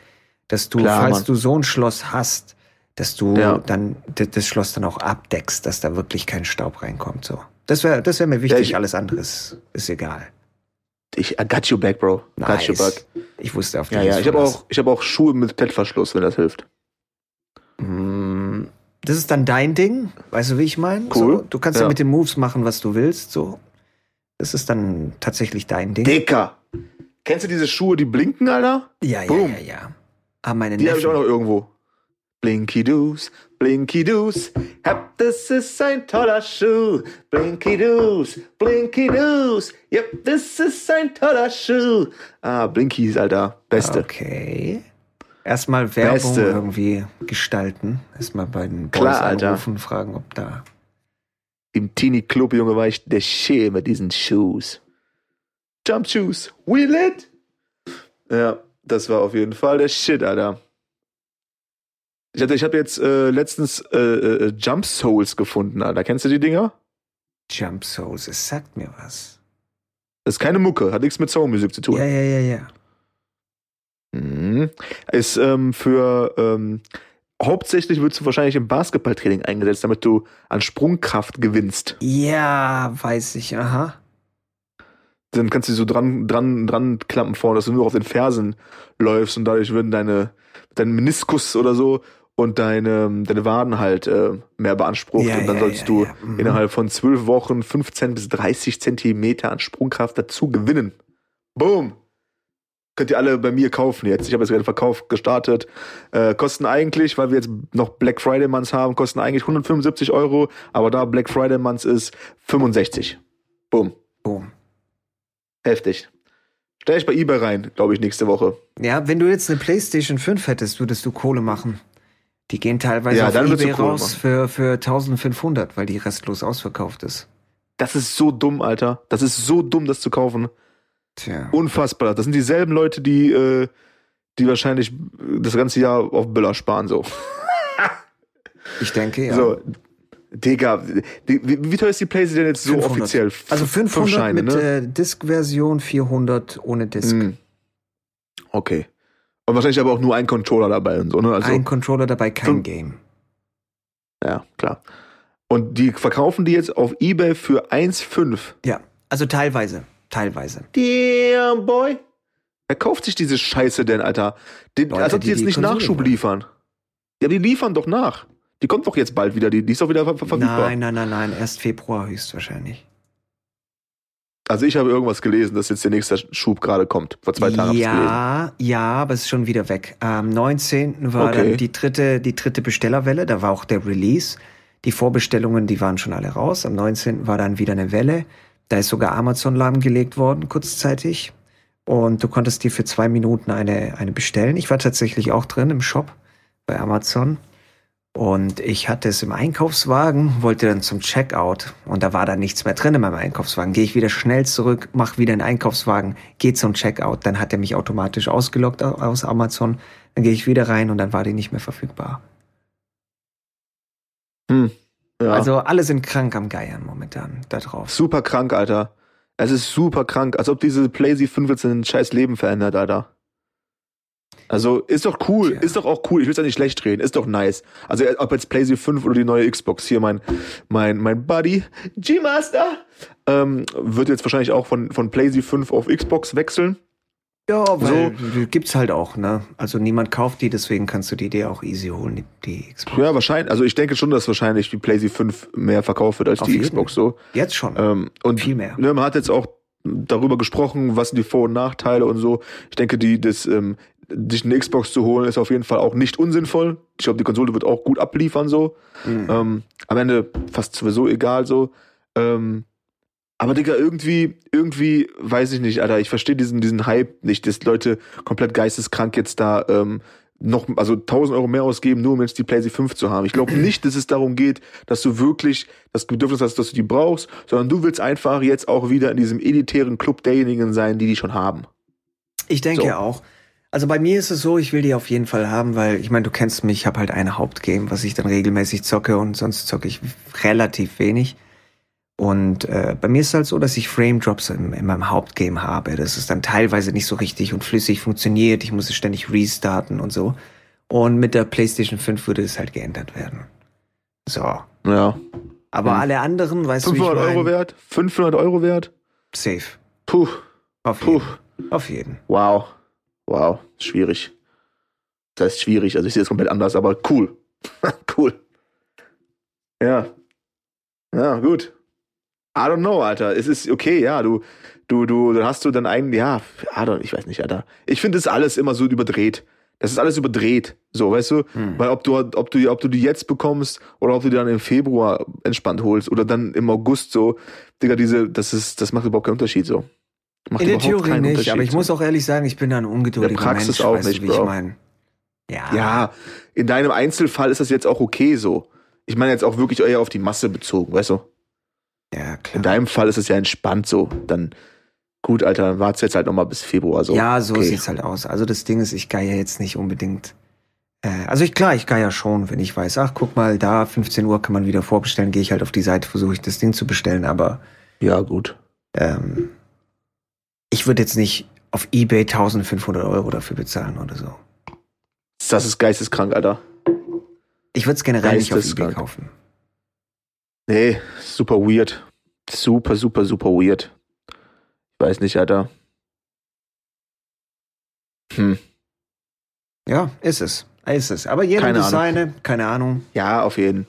dass du, Klar, falls Mann. du so ein Schloss hast, dass du Ja. dann das Schloss dann auch abdeckst, dass da wirklich kein Staub reinkommt. So. Das wäre das wär mir wichtig, ich- alles andere ist, ist egal. Ich I got you back, Bro. Got you back. Ich wusste auf Ja, die ja. Ich habe auch, ich habe auch Schuhe mit Klettverschluss, wenn das hilft. Mm, Das ist dann dein Ding, weißt du, wie ich meine? Cool. So, du kannst ja. Ja. mit den Moves machen, was du willst. So, das ist dann tatsächlich dein Ding. Dicker. Kennst du diese Schuhe, die blinken, Alter? ja, ja, Boom. ja, ja. Ah, meine Die habe ich auch noch irgendwo. Blinky Doos, Blinky Doos, hab, das ist ein toller Schuh. Blinky Doos, Blinky Doos, yep, das ist ein toller Schuh. Ah, Blinkies, Alter, beste. Okay. Erstmal Werbung Beste. irgendwie gestalten. Erstmal bei den Boys Klar, Alter. anrufen, fragen, ob da. Im Teenie Club, Junge, war ich der Shit mit diesen Shoes. Jump Shoes, wheel it. Ja, das war auf jeden Fall der Shit, Alter. Ich hatte, ich habe jetzt äh, letztens äh, äh, Jump Souls gefunden, Alter. Kennst du die Dinger? Jump Souls, es sagt mir was. Das ist keine Mucke, hat nichts mit Soulmusik zu tun. Ja, ja, ja, ja. Mhm. Ist ähm, für ähm, hauptsächlich wirst du wahrscheinlich im Basketballtraining eingesetzt, damit du an Sprungkraft gewinnst. Ja, weiß ich, aha. Dann kannst du so dran, dran, dran klappen vorne, dass du nur auf den Fersen läufst und dadurch würden deine, dein Meniskus oder so und deine, deine Waden halt äh, mehr beansprucht. Ja, und dann ja, sollst ja, du. Mhm. innerhalb von zwölf Wochen 15 bis 30 Zentimeter an Sprungkraft dazu gewinnen. Boom! Könnt ihr alle bei mir kaufen jetzt. Ich habe jetzt gerade Verkauf gestartet. Äh, kosten eigentlich, weil wir jetzt noch Black Friday Months haben, kosten eigentlich 175 Euro, aber da Black Friday Months ist, 65. Boom. Boom. Heftig. Stell ich bei eBay rein, glaube ich, nächste Woche. Ja, wenn du jetzt eine PlayStation 5 hättest, würdest du Kohle machen. Die gehen teilweise Ja, auf eBay raus für, für 1500, weil die restlos ausverkauft ist. Das ist so dumm, Alter. Das ist so dumm, das zu kaufen. Tja. Unfassbar. Das sind dieselben Leute, die, äh, die wahrscheinlich das ganze Jahr auf Böller sparen, so. Ich denke, ja. So. Digga, wie, wie teuer ist die PlayStation jetzt so 500. offiziell? Also fünf 500 Scheine, mit ne? äh, Disk-Version, 400 ohne Disk. Mm. Okay. Und wahrscheinlich aber auch nur ein Controller dabei und so, ne? Also, Ein Controller dabei, kein fünf- Game. ja, klar. Und die verkaufen die jetzt auf Ebay für 1,5. Ja, also teilweise. Teilweise. Damn, boy. Wer kauft sich diese Scheiße denn, Alter? Die, Leute, als ob die, die jetzt die nicht Konsole Nachschub wollen. liefern. Ja, die liefern doch nach. Die kommt doch jetzt bald wieder. Die, die ist doch wieder ver verfügbar. Nein, nein, nein, nein. Erst Februar höchstwahrscheinlich. Also ich habe irgendwas gelesen, dass jetzt der nächste Schub gerade kommt. Vor zwei Tagen. Ja, ja, aber es ist schon wieder weg. Am 19. war Okay. dann die dritte, die dritte Bestellerwelle, da war auch der Release. Die Vorbestellungen, die waren schon alle raus. Am 19. war dann wieder eine Welle. Da ist sogar Amazon lahmgelegt worden, kurzzeitig. Und du konntest dir für zwei Minuten eine, eine bestellen. Ich war tatsächlich auch drin im Shop bei Amazon. Und ich hatte es im Einkaufswagen, wollte dann zum Checkout und da war dann nichts mehr drin in meinem Einkaufswagen. Gehe ich wieder schnell zurück, mach wieder einen Einkaufswagen, gehe zum Checkout, dann hat er mich automatisch ausgeloggt au- aus Amazon. Dann gehe ich wieder rein und dann war die nicht mehr verfügbar. Hm. Ja. Also alle sind krank am Geiern momentan da drauf. super krank, Alter. Es ist super krank. Als ob diese PlayStation 5 jetzt ein scheiß Leben verändert, Alter. Also ist doch cool, Tja. ist doch auch cool. Ich will es ja nicht schlecht reden, ist doch nice. Also ob jetzt PlayStation 5 oder die neue Xbox, hier mein mein mein Buddy G-Master ähm, wird jetzt wahrscheinlich auch von von PlayStation 5 auf Xbox wechseln. Ja, weil so. gibt's halt auch, ne? Also niemand kauft die, deswegen kannst du die dir auch easy holen, die, die Xbox. Ja, wahrscheinlich. Also ich denke schon, dass wahrscheinlich die PlayStation 5 mehr verkauft wird als Auf die jeden. Xbox so. Jetzt schon. Ähm, und viel mehr. Ne, man hat jetzt auch darüber gesprochen, was sind die Vor- und Nachteile und so. Ich denke, die, das, ähm, sich eine Xbox zu holen, ist auf jeden Fall auch nicht unsinnvoll. Ich glaube, die Konsole wird auch gut abliefern so. Mhm. Ähm, am Ende fast sowieso egal so. Ähm, aber Digga, irgendwie, irgendwie, weiß ich nicht, Alter, ich verstehe diesen, diesen Hype nicht, dass Leute komplett geisteskrank jetzt da ähm, noch, also 1000 Euro mehr ausgeben, nur um jetzt die PlayStation 5 zu haben. Ich glaube nicht, dass es darum geht, dass du wirklich das Bedürfnis hast, dass du die brauchst, sondern du willst einfach jetzt auch wieder in diesem elitären Club derjenigen sein, die die schon haben. Ich denke so. auch. Also bei mir ist es so, ich will die auf jeden Fall haben, weil ich meine, du kennst mich, ich habe halt ein Hauptgame, was ich dann regelmäßig zocke und sonst zocke ich relativ wenig. Und äh, bei mir ist es halt so, dass ich Frame Drops in, in meinem Hauptgame habe. Das ist dann teilweise nicht so richtig und flüssig funktioniert. Ich muss es ständig restarten und so. Und mit der PlayStation 5 würde es halt geändert werden. So. Ja. Aber hm. alle anderen, weißt 500 du, 500 Euro wert? 500 Euro wert? Safe. Puh. Auf Puh. jeden. Auf jeden. Wow. Wow. Schwierig. Das heißt schwierig. Also ich sehe es komplett anders, aber cool. cool. Ja. Ja, gut. I don't know, Alter. Es ist okay, ja, du, du, du, dann hast du dann einen, ja, I don't, ich weiß nicht, Alter. Ich finde das alles immer so überdreht. Das ist alles überdreht, so, weißt du? Hm. Weil ob du, ob du, ob du die jetzt bekommst oder ob du die dann im Februar entspannt holst oder dann im August so, Digga, diese, das ist, das macht überhaupt keinen Unterschied, so. Macht In der Theorie nicht, aber ich muss auch ehrlich sagen, ich bin da ein ungeduldiger In der Praxis Mensch, auch nicht, du, wie Bro. ich mein. Ja. ja, in deinem Einzelfall ist das jetzt auch okay so. Ich meine jetzt auch wirklich eher auf die Masse bezogen, weißt du? Ja, klar. In deinem Fall ist es ja entspannt so. Dann, gut, Alter, dann wart's jetzt halt nochmal bis Februar so. Ja, so okay. sieht's halt aus. Also das Ding ist, ich geier jetzt nicht unbedingt. Äh, also ich, klar, ich geier schon, wenn ich weiß, ach, guck mal, da, 15 Uhr kann man wieder vorbestellen, gehe ich halt auf die Seite, versuche ich das Ding zu bestellen, aber. Ja, gut. Ähm, ich würde jetzt nicht auf Ebay 1500 Euro dafür bezahlen oder so. Das ist geisteskrank, Alter. Ich würde es generell nicht auf Ebay kaufen. Nee, super weird. Super, super, super weird. Ich weiß nicht, Alter. Hm. Ja, ist es. Ist es. Aber jeder keine seine, keine Ahnung. Ja, auf jeden.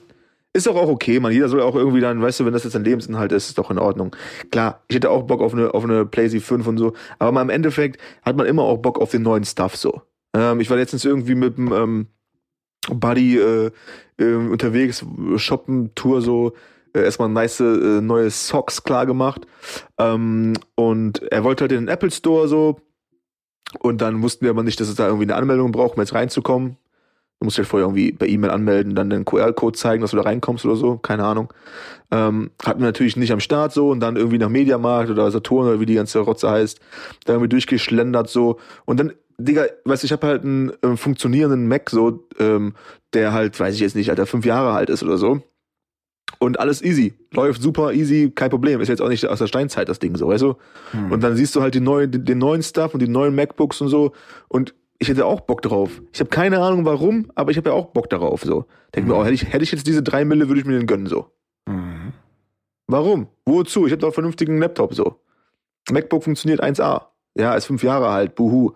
Ist doch auch okay, man. Jeder soll auch irgendwie dann, weißt du, wenn das jetzt ein Lebensinhalt ist, ist doch in Ordnung. Klar, ich hätte auch Bock auf eine, auf eine PlayStation 5 und so, aber mal im Endeffekt hat man immer auch Bock auf den neuen Stuff so. Ähm, ich war letztens irgendwie mit dem ähm, Buddy äh, äh, unterwegs, shoppen, Tour so, äh, erstmal nice äh, neue Socks klar gemacht. Ähm, und er wollte halt in den Apple Store so. Und dann wussten wir aber nicht, dass es da irgendwie eine Anmeldung braucht, um jetzt reinzukommen. Du musst halt vorher irgendwie per E-Mail anmelden, dann den QR-Code zeigen, dass du da reinkommst oder so, keine Ahnung. Ähm, hatten wir natürlich nicht am Start so und dann irgendwie nach Mediamarkt oder Saturn oder wie die ganze Rotze heißt, da irgendwie durchgeschlendert so. Und dann Digga, weißt du, ich habe halt einen äh, funktionierenden Mac so, ähm, der halt, weiß ich jetzt nicht, Alter, fünf Jahre alt ist oder so. Und alles easy. Läuft super easy, kein Problem. Ist jetzt auch nicht aus der Steinzeit das Ding so, weißt du? Hm. Und dann siehst du halt die neuen, den, den neuen Stuff und die neuen MacBooks und so. Und ich hätte auch Bock drauf. Ich habe keine Ahnung warum, aber ich habe ja auch Bock darauf. So. Denk mhm. mir, oh, hätte ich, hätte ich jetzt diese drei Mille, würde ich mir den gönnen so. Mhm. Warum? Wozu? Ich habe doch einen vernünftigen Laptop so. MacBook funktioniert 1A. Ja, ist fünf Jahre alt, buhu.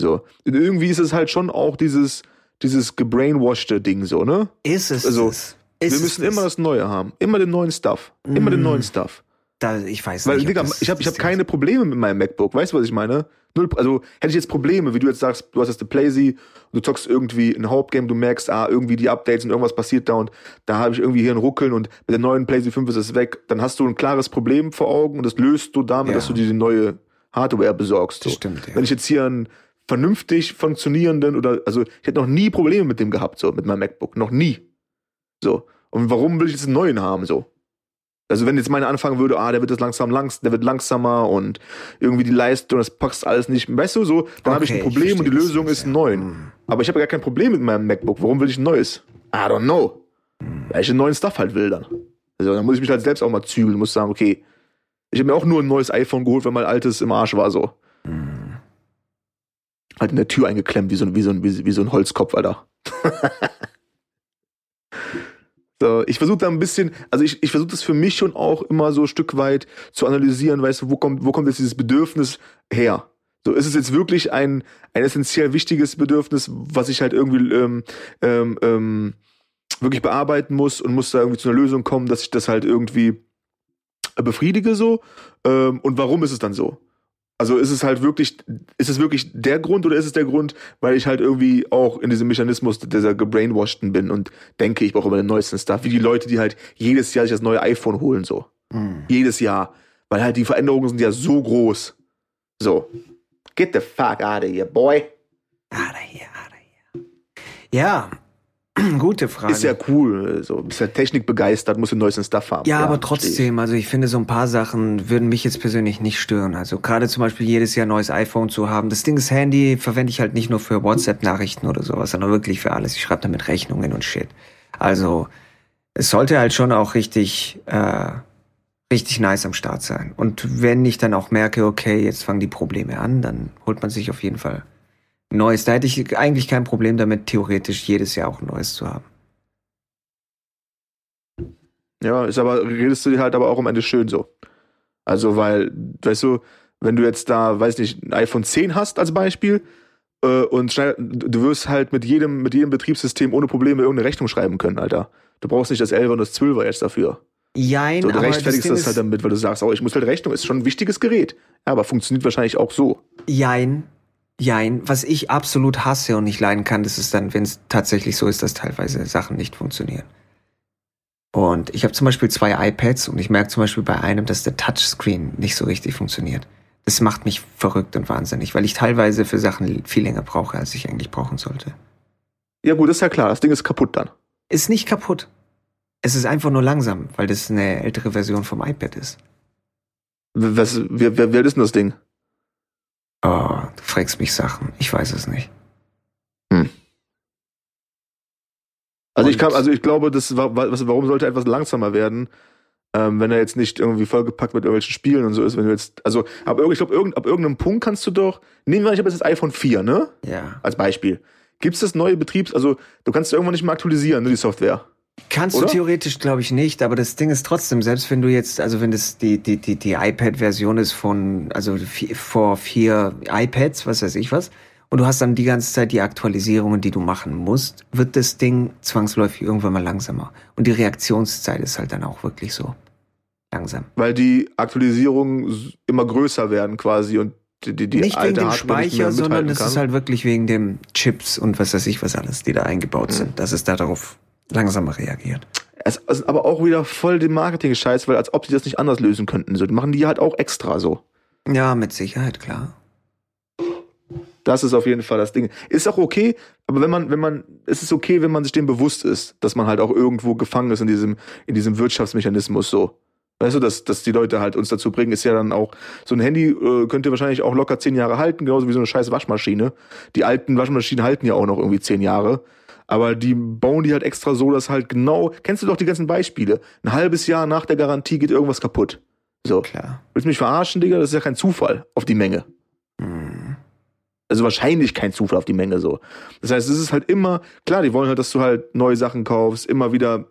So. Und irgendwie ist es halt schon auch dieses, dieses gebrainwashte Ding so, ne? Ist es. Also, ist wir müssen immer das Neue haben. Immer den neuen Stuff. Immer mm. den neuen Stuff. Da, ich weiß nicht. Weil, Digga, ich habe ich hab keine Probleme mit meinem MacBook. Weißt du, was ich meine? Null, also hätte ich jetzt Probleme, wie du jetzt sagst, du hast jetzt eine Playsee und du zockst irgendwie ein Hauptgame, du merkst, ah, irgendwie die Updates und irgendwas passiert da und da habe ich irgendwie hier ein Ruckeln und mit der neuen Playsee 5 ist es weg. Dann hast du ein klares Problem vor Augen und das löst du damit, ja. dass du dir die neue Hardware besorgst. So. Stimmt, ja. Wenn ich jetzt hier einen vernünftig funktionierenden oder, also ich hätte noch nie Probleme mit dem gehabt, so, mit meinem MacBook. Noch nie. So. Und warum will ich jetzt einen neuen haben, so? Also wenn jetzt meine anfangen würde, ah, der wird das langsam langs, der wird langsamer und irgendwie die Leistung, das packst alles nicht, weißt du, so, dann okay, habe ich ein Problem ich und die Lösung ist ein neuen. Hm. Aber ich habe ja gar kein Problem mit meinem MacBook. Warum will ich ein neues? I don't know. Hm. Weil ich einen neuen Stuff halt will dann. Also dann muss ich mich halt selbst auch mal zügeln, muss sagen, okay, ich habe mir auch nur ein neues iPhone geholt, weil mein altes im Arsch war so. Hm. Halt in der Tür eingeklemmt, wie so, wie so, wie, wie so ein Holzkopf, Alter. So, ich versuche da ein bisschen, also ich, ich versuche das für mich schon auch immer so ein Stück weit zu analysieren, weißt du, wo kommt, wo kommt jetzt dieses Bedürfnis her? So ist es jetzt wirklich ein, ein essentiell wichtiges Bedürfnis, was ich halt irgendwie ähm, ähm, ähm, wirklich bearbeiten muss und muss da irgendwie zu einer Lösung kommen, dass ich das halt irgendwie befriedige so. Ähm, und warum ist es dann so? Also ist es halt wirklich, ist es wirklich der Grund oder ist es der Grund, weil ich halt irgendwie auch in diesem Mechanismus dieser gebrainwasheden bin und denke, ich brauche immer den neuesten Stuff, wie die Leute, die halt jedes Jahr sich das neue iPhone holen, so. Mhm. Jedes Jahr. Weil halt die Veränderungen sind ja so groß. So. Get the fuck out of here, boy. Out of here, out of here. Ja, Gute Frage. Ist ja cool. So, bist ja technikbegeistert, musst du neuesten Stuff haben. Ja, ja aber trotzdem, also ich finde, so ein paar Sachen würden mich jetzt persönlich nicht stören. Also gerade zum Beispiel jedes Jahr ein neues iPhone zu haben. Das Ding ist, Handy verwende ich halt nicht nur für WhatsApp-Nachrichten oder sowas, sondern wirklich für alles. Ich schreibe damit Rechnungen und Shit. Also es sollte halt schon auch richtig, äh, richtig nice am Start sein. Und wenn ich dann auch merke, okay, jetzt fangen die Probleme an, dann holt man sich auf jeden Fall Neues. Da hätte ich eigentlich kein Problem damit, theoretisch jedes Jahr auch ein neues zu haben. Ja, ist aber, redest du dir halt aber auch am Ende schön so. Also, weil, weißt du, wenn du jetzt da, weiß nicht, ein iPhone 10 hast als Beispiel, äh, und schnell, du wirst halt mit jedem, mit jedem Betriebssystem ohne Probleme irgendeine Rechnung schreiben können, Alter. Du brauchst nicht das 11 und das 12er jetzt dafür. Jein, so, du aber rechtfertigst das, das halt damit, weil du sagst, oh, ich muss halt Rechnung, ist schon ein wichtiges Gerät. Ja, aber funktioniert wahrscheinlich auch so. Jein, Jein, was ich absolut hasse und nicht leiden kann, das ist dann, wenn es tatsächlich so ist, dass teilweise Sachen nicht funktionieren. Und ich habe zum Beispiel zwei iPads und ich merke zum Beispiel bei einem, dass der Touchscreen nicht so richtig funktioniert. Das macht mich verrückt und wahnsinnig, weil ich teilweise für Sachen viel länger brauche, als ich eigentlich brauchen sollte. Ja gut, ist ja klar, das Ding ist kaputt dann. Ist nicht kaputt. Es ist einfach nur langsam, weil das eine ältere Version vom iPad ist. Was, wer, wer, wer ist denn das Ding? Oh, du fragst mich Sachen. Ich weiß es nicht. Hm. Also ich kann, also ich glaube, das was, warum sollte etwas langsamer werden, ähm, wenn er jetzt nicht irgendwie vollgepackt mit irgendwelchen Spielen und so ist, wenn du jetzt, also, aber ich glaube, irgend, ab irgendeinem Punkt kannst du doch, nehmen wir, ich habe jetzt das iPhone 4, ne? Ja. Als Beispiel. Gibt es das neue Betriebs, also du kannst irgendwann nicht mehr aktualisieren, ne, die Software. Kannst Oder? du theoretisch, glaube ich, nicht, aber das Ding ist trotzdem, selbst wenn du jetzt, also wenn das die, die, die, die iPad-Version ist von, also vier, vor vier iPads, was weiß ich was, und du hast dann die ganze Zeit die Aktualisierungen, die du machen musst, wird das Ding zwangsläufig irgendwann mal langsamer. Und die Reaktionszeit ist halt dann auch wirklich so langsam. Weil die Aktualisierungen immer größer werden quasi und die, die, die nicht wegen dem Speicher, sondern es ist halt wirklich wegen dem Chips und was weiß ich was alles, die da eingebaut mhm. sind, dass es da darauf langsamer reagiert. Es ist aber auch wieder voll dem Marketing-Scheiß, weil als ob sie das nicht anders lösen könnten. So, die machen die halt auch extra so. Ja, mit Sicherheit, klar. Das ist auf jeden Fall das Ding. Ist auch okay, aber wenn man, wenn man, es ist okay, wenn man sich dem bewusst ist, dass man halt auch irgendwo gefangen ist in diesem, in diesem Wirtschaftsmechanismus so. Weißt du, dass, dass die Leute halt uns dazu bringen, ist ja dann auch, so ein Handy äh, könnte wahrscheinlich auch locker zehn Jahre halten, genauso wie so eine scheiß Waschmaschine. Die alten Waschmaschinen halten ja auch noch irgendwie zehn Jahre aber die bauen die halt extra so, dass halt genau, kennst du doch die ganzen Beispiele, ein halbes Jahr nach der Garantie geht irgendwas kaputt. So. Klar. Willst du mich verarschen, Digga? Das ist ja kein Zufall auf die Menge. Mhm. Also wahrscheinlich kein Zufall auf die Menge so. Das heißt, es ist halt immer, klar, die wollen halt, dass du halt neue Sachen kaufst, immer wieder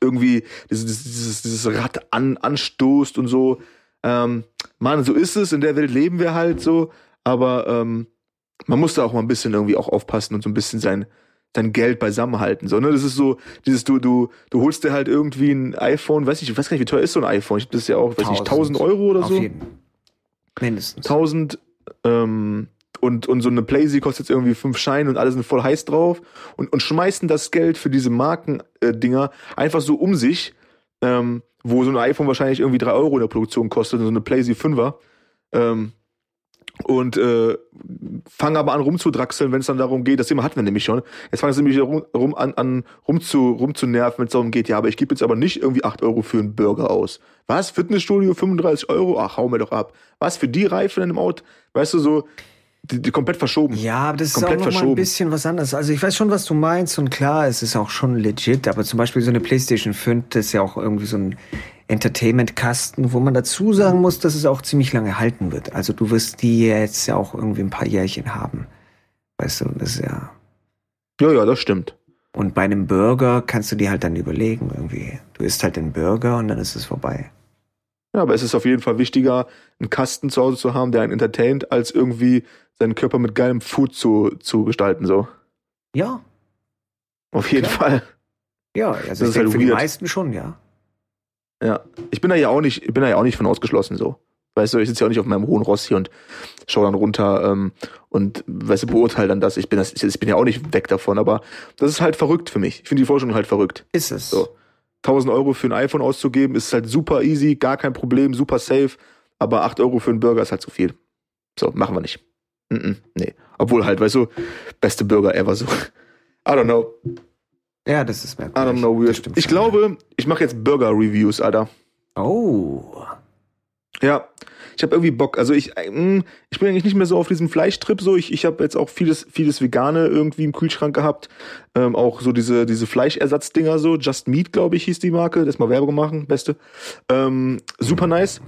irgendwie dieses, dieses, dieses Rad an, anstoßt und so. Ähm, Mann, so ist es, in der Welt leben wir halt so, aber ähm, man muss da auch mal ein bisschen irgendwie auch aufpassen und so ein bisschen sein, dein Geld beisammen halten. So, ne? Das ist so, dieses, du, du, du holst dir halt irgendwie ein iPhone, weiß nicht, ich weiß gar nicht, wie teuer ist so ein iPhone? Ich habe das ja auch, weiß nicht, 1000 Euro oder Auf so. Jeden. Mindestens. 1000, ähm, und, und so eine Playsee kostet jetzt irgendwie fünf Scheine und alle sind voll heiß drauf und, und schmeißen das Geld für diese Markendinger äh, einfach so um sich, ähm, wo so ein iPhone wahrscheinlich irgendwie drei Euro in der Produktion kostet und so eine Playsee Fünfer. Ähm, und äh, fangen aber an rumzudraxeln, wenn es dann darum geht, das Thema hatten wir nämlich schon. Jetzt fangen sie nämlich rum, rum an, an rum zu rumzunerven, wenn es darum geht, ja, aber ich gebe jetzt aber nicht irgendwie acht Euro für einen Burger aus. Was? Fitnessstudio 35 Euro? Ach, hau mir doch ab. Was für die Reifen in dem Auto? Weißt du so, die, die komplett verschoben. Ja, aber das ist auch noch mal ein bisschen was anderes. Also ich weiß schon, was du meinst und klar, es ist auch schon legit, aber zum Beispiel so eine PlayStation 5, das ist ja auch irgendwie so ein Entertainment-Kasten, wo man dazu sagen muss, dass es auch ziemlich lange halten wird. Also du wirst die jetzt ja auch irgendwie ein paar Jährchen haben. Weißt du, das ist ja. Ja, ja, das stimmt. Und bei einem Burger kannst du dir halt dann überlegen, irgendwie. Du isst halt den Burger und dann ist es vorbei. Ja, aber es ist auf jeden Fall wichtiger, einen Kasten zu Hause zu haben, der einen entertaint, als irgendwie seinen Körper mit geilem Food zu, zu gestalten, so. Ja, Auf jeden Klar. Fall. ja, also Das ich ist halt für die weird. meisten schon, ja. Ja. Ich bin da ja auch nicht, ich bin da ja auch nicht von ausgeschlossen, so. Weißt du, ich sitze ja auch nicht auf meinem hohen Ross hier und schaue dann runter ähm, und weißt du, beurteile dann das. Ich bin das, ich bin ja auch nicht weg davon, aber das ist halt verrückt für mich. Ich finde die Forschung halt verrückt. Ist es. So. 1000 Euro für ein iPhone auszugeben, ist halt super easy, gar kein Problem, super safe. Aber 8 Euro für einen Burger ist halt zu viel. So, machen wir nicht. Mm -mm, nee. Obwohl halt, weißt du, beste Burger ever so. I don't know. Ja, das ist I merkwürdig. don't know, weird. Ich schon, glaube, ich mache jetzt Burger-Reviews, Alter. Oh. Ja, ich habe irgendwie Bock. Also ich, äh, mh, ich bin eigentlich nicht mehr so auf diesem Fleischtrip. So, ich, ich habe jetzt auch vieles, vieles Vegane irgendwie im Kühlschrank gehabt. Ähm, auch so diese, diese Fleischersatzdinger so. Just Meat, glaube ich, hieß die Marke. Das mal Werbung machen, beste. Ähm, super nice.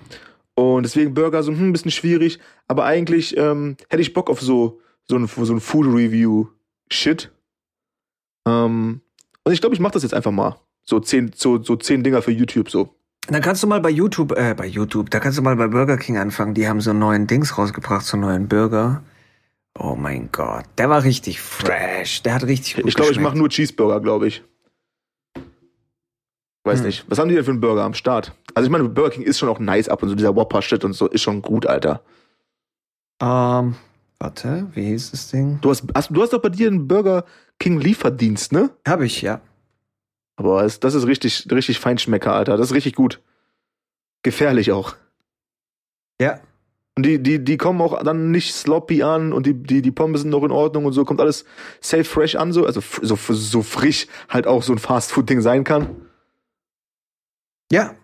Und deswegen Burger so hm, ein bisschen schwierig. Aber eigentlich ähm, hätte ich Bock auf so so ein, so ein Food Review Shit. Ähm, und ich glaube, ich mache das jetzt einfach mal. So zehn, so, so zehn Dinger für YouTube so. Dann kannst du mal bei YouTube, äh, bei YouTube, da kannst du mal bei Burger King anfangen. Die haben so einen neuen Dings rausgebracht, so einen neuen Burger. Oh mein Gott, der war richtig fresh. Der hat richtig gut Ich glaube, ich mache nur Cheeseburger, glaube ich. Weiß Hm. nicht. Was haben die denn für einen Burger am Start? Also ich meine, Burger King ist schon auch nice ab und so, dieser Whopper-Shit und so ist schon gut, Alter. Ähm, warte, wie hieß das Ding? Du hast, hast, du hast doch bei dir einen Burger King Lieferdienst, ne? Hab ich, ja. Aber es, das ist richtig, richtig Feinschmecker, Alter. Das ist richtig gut. Gefährlich auch. Ja. Und die, die, die kommen auch dann nicht sloppy an und die, die, die Pommes sind noch in Ordnung und so, kommt alles safe fresh an, so, also so, so frisch halt auch so ein Fastfood-Ding sein kann. Ja.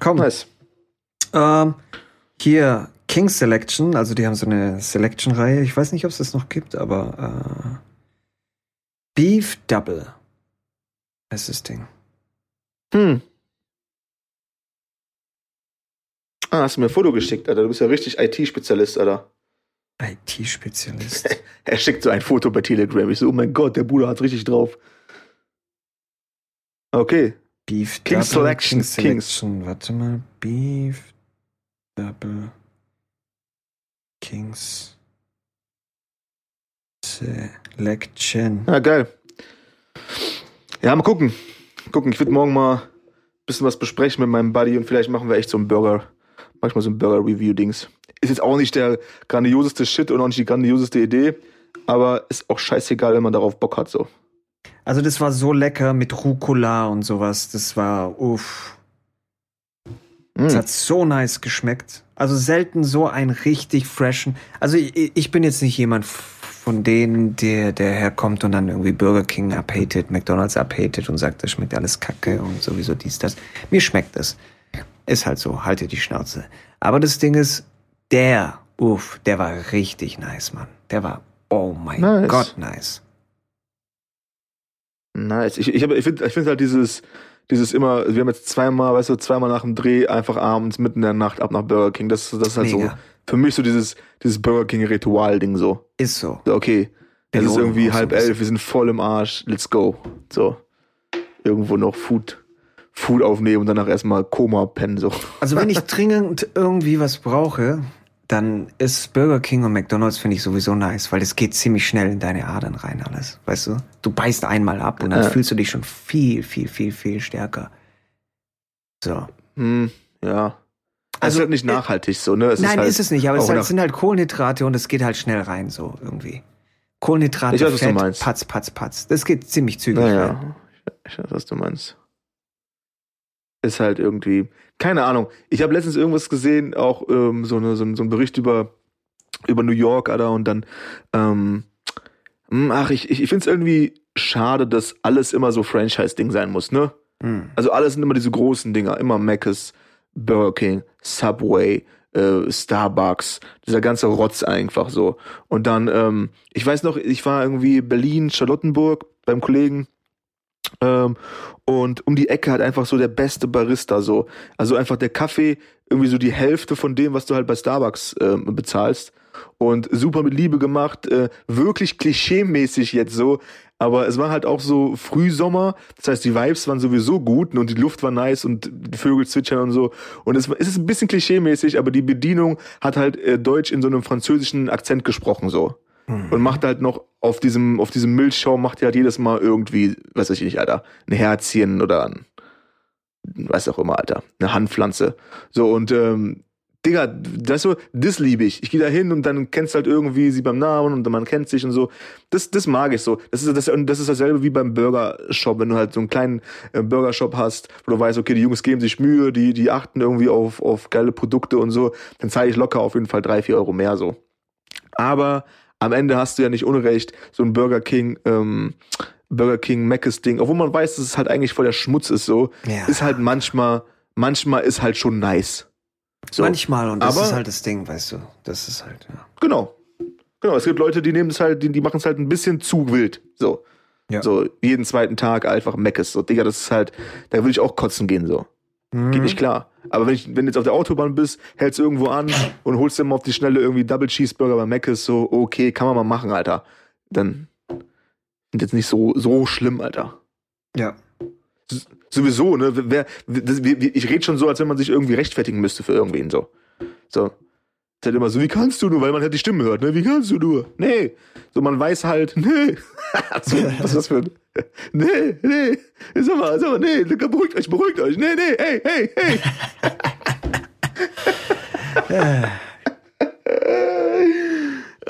Komm. Nice. Ähm, hier, King Selection, also die haben so eine Selection-Reihe. Ich weiß nicht, ob es das noch gibt, aber äh, Beef Double ist das Ding. Hm. Ah, hast du mir ein Foto geschickt, Alter. Du bist ja richtig IT-Spezialist, Alter. IT-Spezialist. Er schickt so ein Foto bei Telegram. Ich so, oh mein Gott, der Bruder hat's richtig drauf. Okay. Beef King Double, Selection, King Selection. Warte mal. Beef Double Kings Selection. Ja, geil. Ja, mal gucken. Gucken, ich würde morgen mal ein bisschen was besprechen mit meinem Buddy und vielleicht machen wir echt so einen Burger. Manchmal so ein Burger-Review-Dings. Ist jetzt auch nicht der grandioseste Shit und auch nicht die grandioseste Idee, aber ist auch scheißegal, wenn man darauf Bock hat, so. Also das war so lecker mit Rucola und sowas. Das war uff. Es Mm. hat so nice geschmeckt. Also selten so einen richtig freshen. Also ich, ich bin jetzt nicht jemand von denen, der, der herkommt und dann irgendwie Burger King abhatet, McDonalds abhatet und sagt, das schmeckt alles kacke und sowieso dies, das. Mir schmeckt es. Ist halt so, halte die Schnauze. Aber das Ding ist, der, uff, der war richtig nice, Mann. Der war, oh mein Nice. Gott, nice. Nice. Ich, ich, hab- ich finde ich find halt dieses, dieses immer, wir haben jetzt zweimal, weißt du, zweimal nach dem Dreh einfach abends mitten in der Nacht ab nach Burger King. Das, das ist halt so, Mega. für mich so dieses, dieses Burger King Ritual-Ding so. Ist so. So, Okay, es ist irgendwie so halb bisschen. elf, wir sind voll im Arsch, let's go. So. Irgendwo noch Food, Food aufnehmen und danach erstmal Koma pennen, so. Also wenn ich dringend irgendwie was brauche, dann ist Burger King und McDonald's finde ich sowieso nice, weil das geht ziemlich schnell in deine Adern rein alles, weißt du? Du beißt einmal ab und dann Ja. fühlst du dich schon viel, viel, viel, viel stärker. So. Hm, ja. Also, Also, ist nicht äh, nachhaltig so, ne? Es Nein, halt ist es nicht, aber es halt, sind halt Kohlenhydrate und es geht halt schnell rein, so irgendwie. Kohlenhydrate, Ich weiß, Fett, patz, patz, patz. Das geht ziemlich zügig rein. Naja, ich, ich weiß, was du meinst. Ist halt irgendwie, keine Ahnung. Ich habe letztens irgendwas gesehen, auch ähm, so, eine, so, ein, so ein Bericht über, über New York, Alter, und dann, ähm, hm, ach, ich, ich, ich finde es irgendwie schade, dass alles immer so Franchise-Ding sein muss, ne? Hm. Also alles sind immer diese großen Dinger, immer Mc's, Burger King, Subway, äh, Starbucks, dieser ganze Rotz einfach so. Und dann, ähm, ich weiß noch, ich war irgendwie Berlin, Charlottenburg beim Kollegen Ähm, und um die Ecke hat einfach so der beste Barista so. Also einfach der Kaffee irgendwie so die Hälfte von dem, was du halt bei Starbucks ähm, bezahlst. Und super mit Liebe gemacht, äh, wirklich klischee-mäßig jetzt so. Aber es war halt auch so Frühsommer, das heißt, die Vibes waren sowieso gut und die Luft war nice und die Vögel zwitschern und so. Und es, es ist ein bisschen klischee-mäßig, aber die Bedienung hat halt äh, Deutsch in so einem französischen Akzent gesprochen so. Mhm. Und macht halt noch auf diesem, auf diesem Milchschaum macht die halt jedes Mal irgendwie, weiß ich nicht, Alter, ein Herzchen oder ein, weiß auch immer, Alter, eine Handpflanze. So und ähm, Digga, das so, das liebe ich. Ich gehe da hin und dann kennst du halt irgendwie sie beim Namen und man kennt sich und so. Das, das mag ich so. Das ist, das, das ist dasselbe wie beim Burgershop, wenn du halt so einen kleinen äh, Burgershop hast, wo du weißt, okay, die Jungs geben sich Mühe, die, die achten irgendwie auf, auf geile Produkte und so, dann zahle ich locker auf jeden Fall drei, vier Euro mehr so. Aber am Ende hast du ja nicht unrecht, so ein Burger King, ähm, Burger King Mc's Ding, obwohl man weiß, dass es halt eigentlich voll der Schmutz ist so, Ja. ist halt manchmal, manchmal ist halt schon nice. So. Manchmal, und das Aber- ist halt das Ding, weißt du. Das ist halt, ja. Genau. Genau, es gibt Leute, die nehmen es halt, die, die machen es halt ein bisschen zu wild. So. Ja. So, jeden zweiten Tag einfach Meckes. So, Digga, das ist halt, da würde ich auch kotzen gehen, so. Mhm. Geht nicht klar. Aber wenn, ich, wenn du jetzt auf der Autobahn bist, hältst du irgendwo an und holst dir mal auf die Schnelle irgendwie Double Cheeseburger bei Meckes, so, okay, kann man mal machen, Alter. Dann sind jetzt nicht so, so schlimm, Alter. Ja. S- Sowieso, ne? Wer, das, wir- wir- ich rede schon so, als wenn man sich irgendwie rechtfertigen müsste für irgendwen, so. So. Ist halt immer so, wie kannst du nur, weil man halt die Stimme hört, ne? Wie kannst du nur? Nee. So, man weiß halt, nee. so, was ist das für ein. Nee, nee. Sag mal, sag mal, nee, beruhigt euch, beruhigt euch. Nee, nee, hey, hey, hey.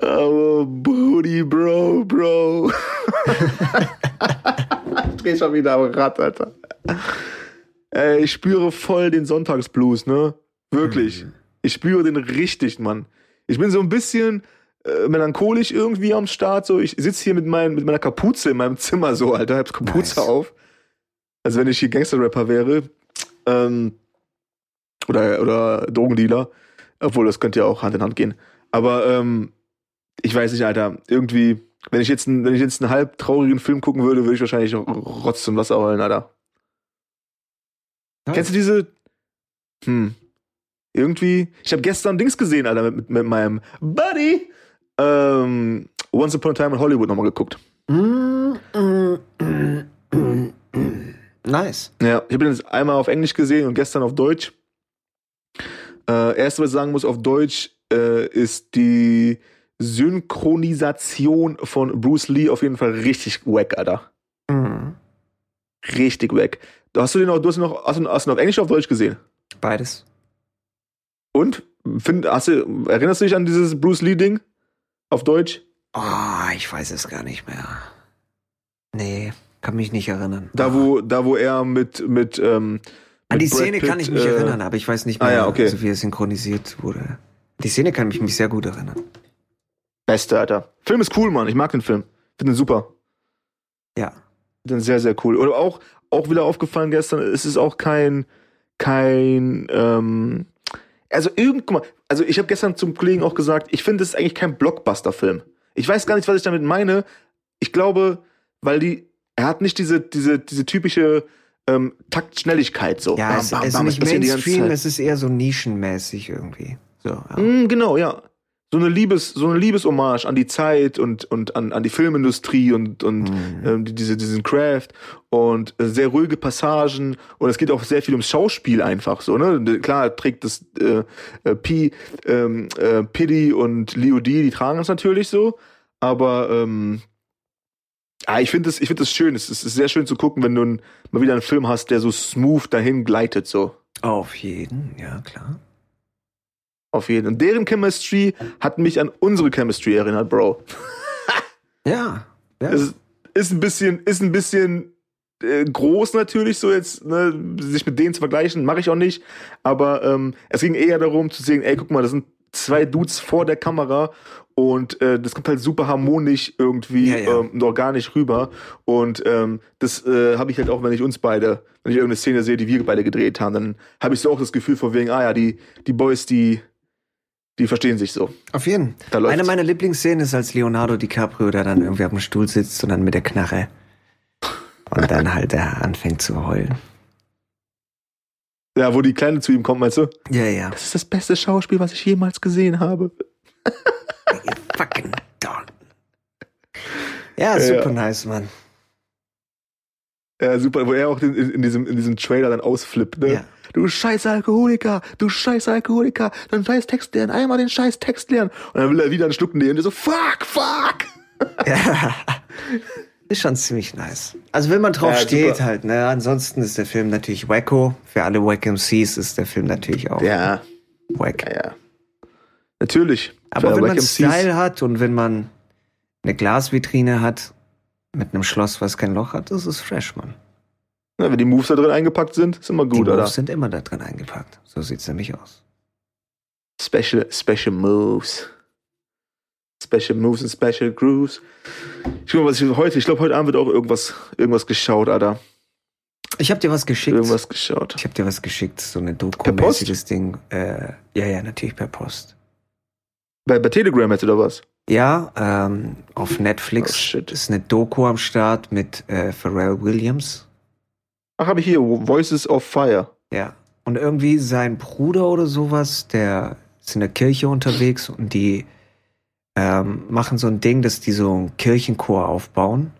Aber Brudi, Bro, Bro. ich dreh schon wieder am Rad, Alter. Ey, ich spüre voll den Sonntagsblues, ne? Wirklich. Ich spüre den richtig, Mann. Ich bin so ein bisschen äh, melancholisch irgendwie am Start. So, ich sitze hier mit, mein, mit meiner Kapuze in meinem Zimmer so, Alter, hab Kapuze Nice. auf. Also wenn ich hier Gangster-Rapper wäre. Ähm, oder, oder Drogendealer. Obwohl, das könnte ja auch Hand in Hand gehen. Aber ähm, ich weiß nicht, Alter. Irgendwie, wenn ich jetzt, einen, wenn ich jetzt einen halb traurigen Film gucken würde, würde ich wahrscheinlich Rotz zum Wasser heulen, Alter. Kennst du diese? Hm. Irgendwie. Ich habe gestern Dings gesehen, Alter, mit, mit meinem Buddy. Ähm, Once Upon a Time in Hollywood nochmal geguckt. Mm, mm, mm, mm, mm. Nice. Ja, ich habe den jetzt einmal auf Englisch gesehen und gestern auf Deutsch. Äh, erst, was ich sagen muss, auf Deutsch äh, ist die Synchronisation von Bruce Lee auf jeden Fall richtig wack, Alter. Mhm. Richtig wack. Hast du den auch, du hast ihn noch, hast du, hast du ihn auf Englisch oder auf Deutsch gesehen? Beides. Und? Find, hast du, erinnerst du dich an dieses Bruce Lee-Ding? Auf Deutsch? Oh, ich weiß es gar nicht mehr. Nee, kann mich nicht erinnern. Da, wo, da, wo er mit, mit, ähm, An die Brad Szene kann Pitt, ich mich äh, erinnern, aber ich weiß nicht ah mehr, ja, okay. also wie es synchronisiert wurde. Die Szene kann mich, mich sehr gut erinnern. Beste, Alter. Film ist cool, Mann. Ich mag den Film. Finde den super. Ja. Finde den sehr, sehr cool. Oder auch, auch wieder aufgefallen gestern, es ist auch kein, kein, ähm, also irgend, guck mal, also ich habe gestern zum Kollegen auch gesagt, ich finde, es ist eigentlich kein Blockbuster-Film. Ich weiß gar nicht, was ich damit meine. Ich glaube, weil die, er hat nicht diese, diese, diese typische ähm, Taktschnelligkeit so. Ja, Bam, es, bam, es ist bam, nicht die ganze Mainstream, es ist eher so nischenmäßig irgendwie. So, ja. Mm, genau, ja. So eine Liebes, so eine Liebeshommage an die Zeit und, und an, an die Filmindustrie und, und Mhm. ähm, die- diese, diesen Craft und äh, sehr ruhige Passagen und es geht auch sehr viel ums Schauspiel einfach so, ne? Klar trägt das äh, äh, P, ähm, äh, Piddy und Leo D, die tragen es natürlich so, aber ähm, ah, ich finde das, ich finde das schön. Es ist, es ist sehr schön zu gucken, wenn du mal wieder einen Film hast, der so smooth dahin gleitet so. Auf jeden, ja, klar. Auf jeden. Und deren Chemistry hat mich an unsere Chemistry erinnert, Bro. Ja. ja. Es ist, ist ein bisschen, ist ein bisschen äh, groß natürlich, so jetzt, ne, sich mit denen zu vergleichen, mache ich auch nicht. Aber ähm, es ging eher darum zu sehen, ey, guck mal, das sind zwei Dudes vor der Kamera und äh, das kommt halt super harmonisch irgendwie Ja, ja. Ähm, und organisch rüber. Und ähm, das äh, habe ich halt auch, wenn ich uns beide, wenn ich irgendeine Szene sehe, die wir beide gedreht haben, dann habe ich so auch das Gefühl von wegen, ah ja, die, die Boys, die, die verstehen sich so. Auf jeden. Da läuft's. Eine meiner Lieblingsszenen ist, als Leonardo DiCaprio da dann irgendwie auf dem Stuhl sitzt und dann mit der Knarre Und dann halt er anfängt zu heulen. Ja, wo die Kleine zu ihm kommt, meinst du? Ja, ja. Das ist das beste Schauspiel, was ich jemals gesehen habe. You fucking dog. Ja, super nice, Mann. Ja, super, wo er auch in, in, diesem, in diesem Trailer dann ausflippt, ne? Ja. Du scheiß Alkoholiker, du scheiß Alkoholiker, dann scheiß Text lernen, einmal den scheiß Text lernen. Und dann will er wieder einen Schluck nehmen und so, fuck, fuck! Ja. Ist schon ziemlich nice. Also wenn man drauf Ja, steht super. halt, ne? Ansonsten ist der Film natürlich wacko. Für alle Wack MCs ist der Film natürlich auch Ja, wack. ja, ja. Natürlich. Aber wenn man MCs. Style hat und wenn man eine Glasvitrine hat mit einem Schloss, was kein Loch hat, das ist fresh, Mann. Ja, wenn die Moves da drin eingepackt sind, ist immer Die gut, Moves oder? sind immer da drin eingepackt. So sieht's nämlich aus. Special, special moves. Special moves and special grooves. Ich guck mal, was ich heute, ich glaube, heute Abend wird auch irgendwas, irgendwas geschaut, Alter. Ich habe dir was geschickt. Irgendwas geschaut. Ich habe dir was geschickt, so eine Post? Doku-mäßiges Ding. Äh, ja, ja, natürlich per Post. Bei, bei Telegram jetzt oder was? Ja, ähm, auf Netflix Oh, shit. ist eine Doku am Start mit äh, Pharrell Williams. Ach, habe ich hier, Voices of Fire. Ja. Und irgendwie sein Bruder oder sowas, der ist in der Kirche unterwegs und die ähm, machen so ein Ding, dass die so einen Kirchenchor aufbauen,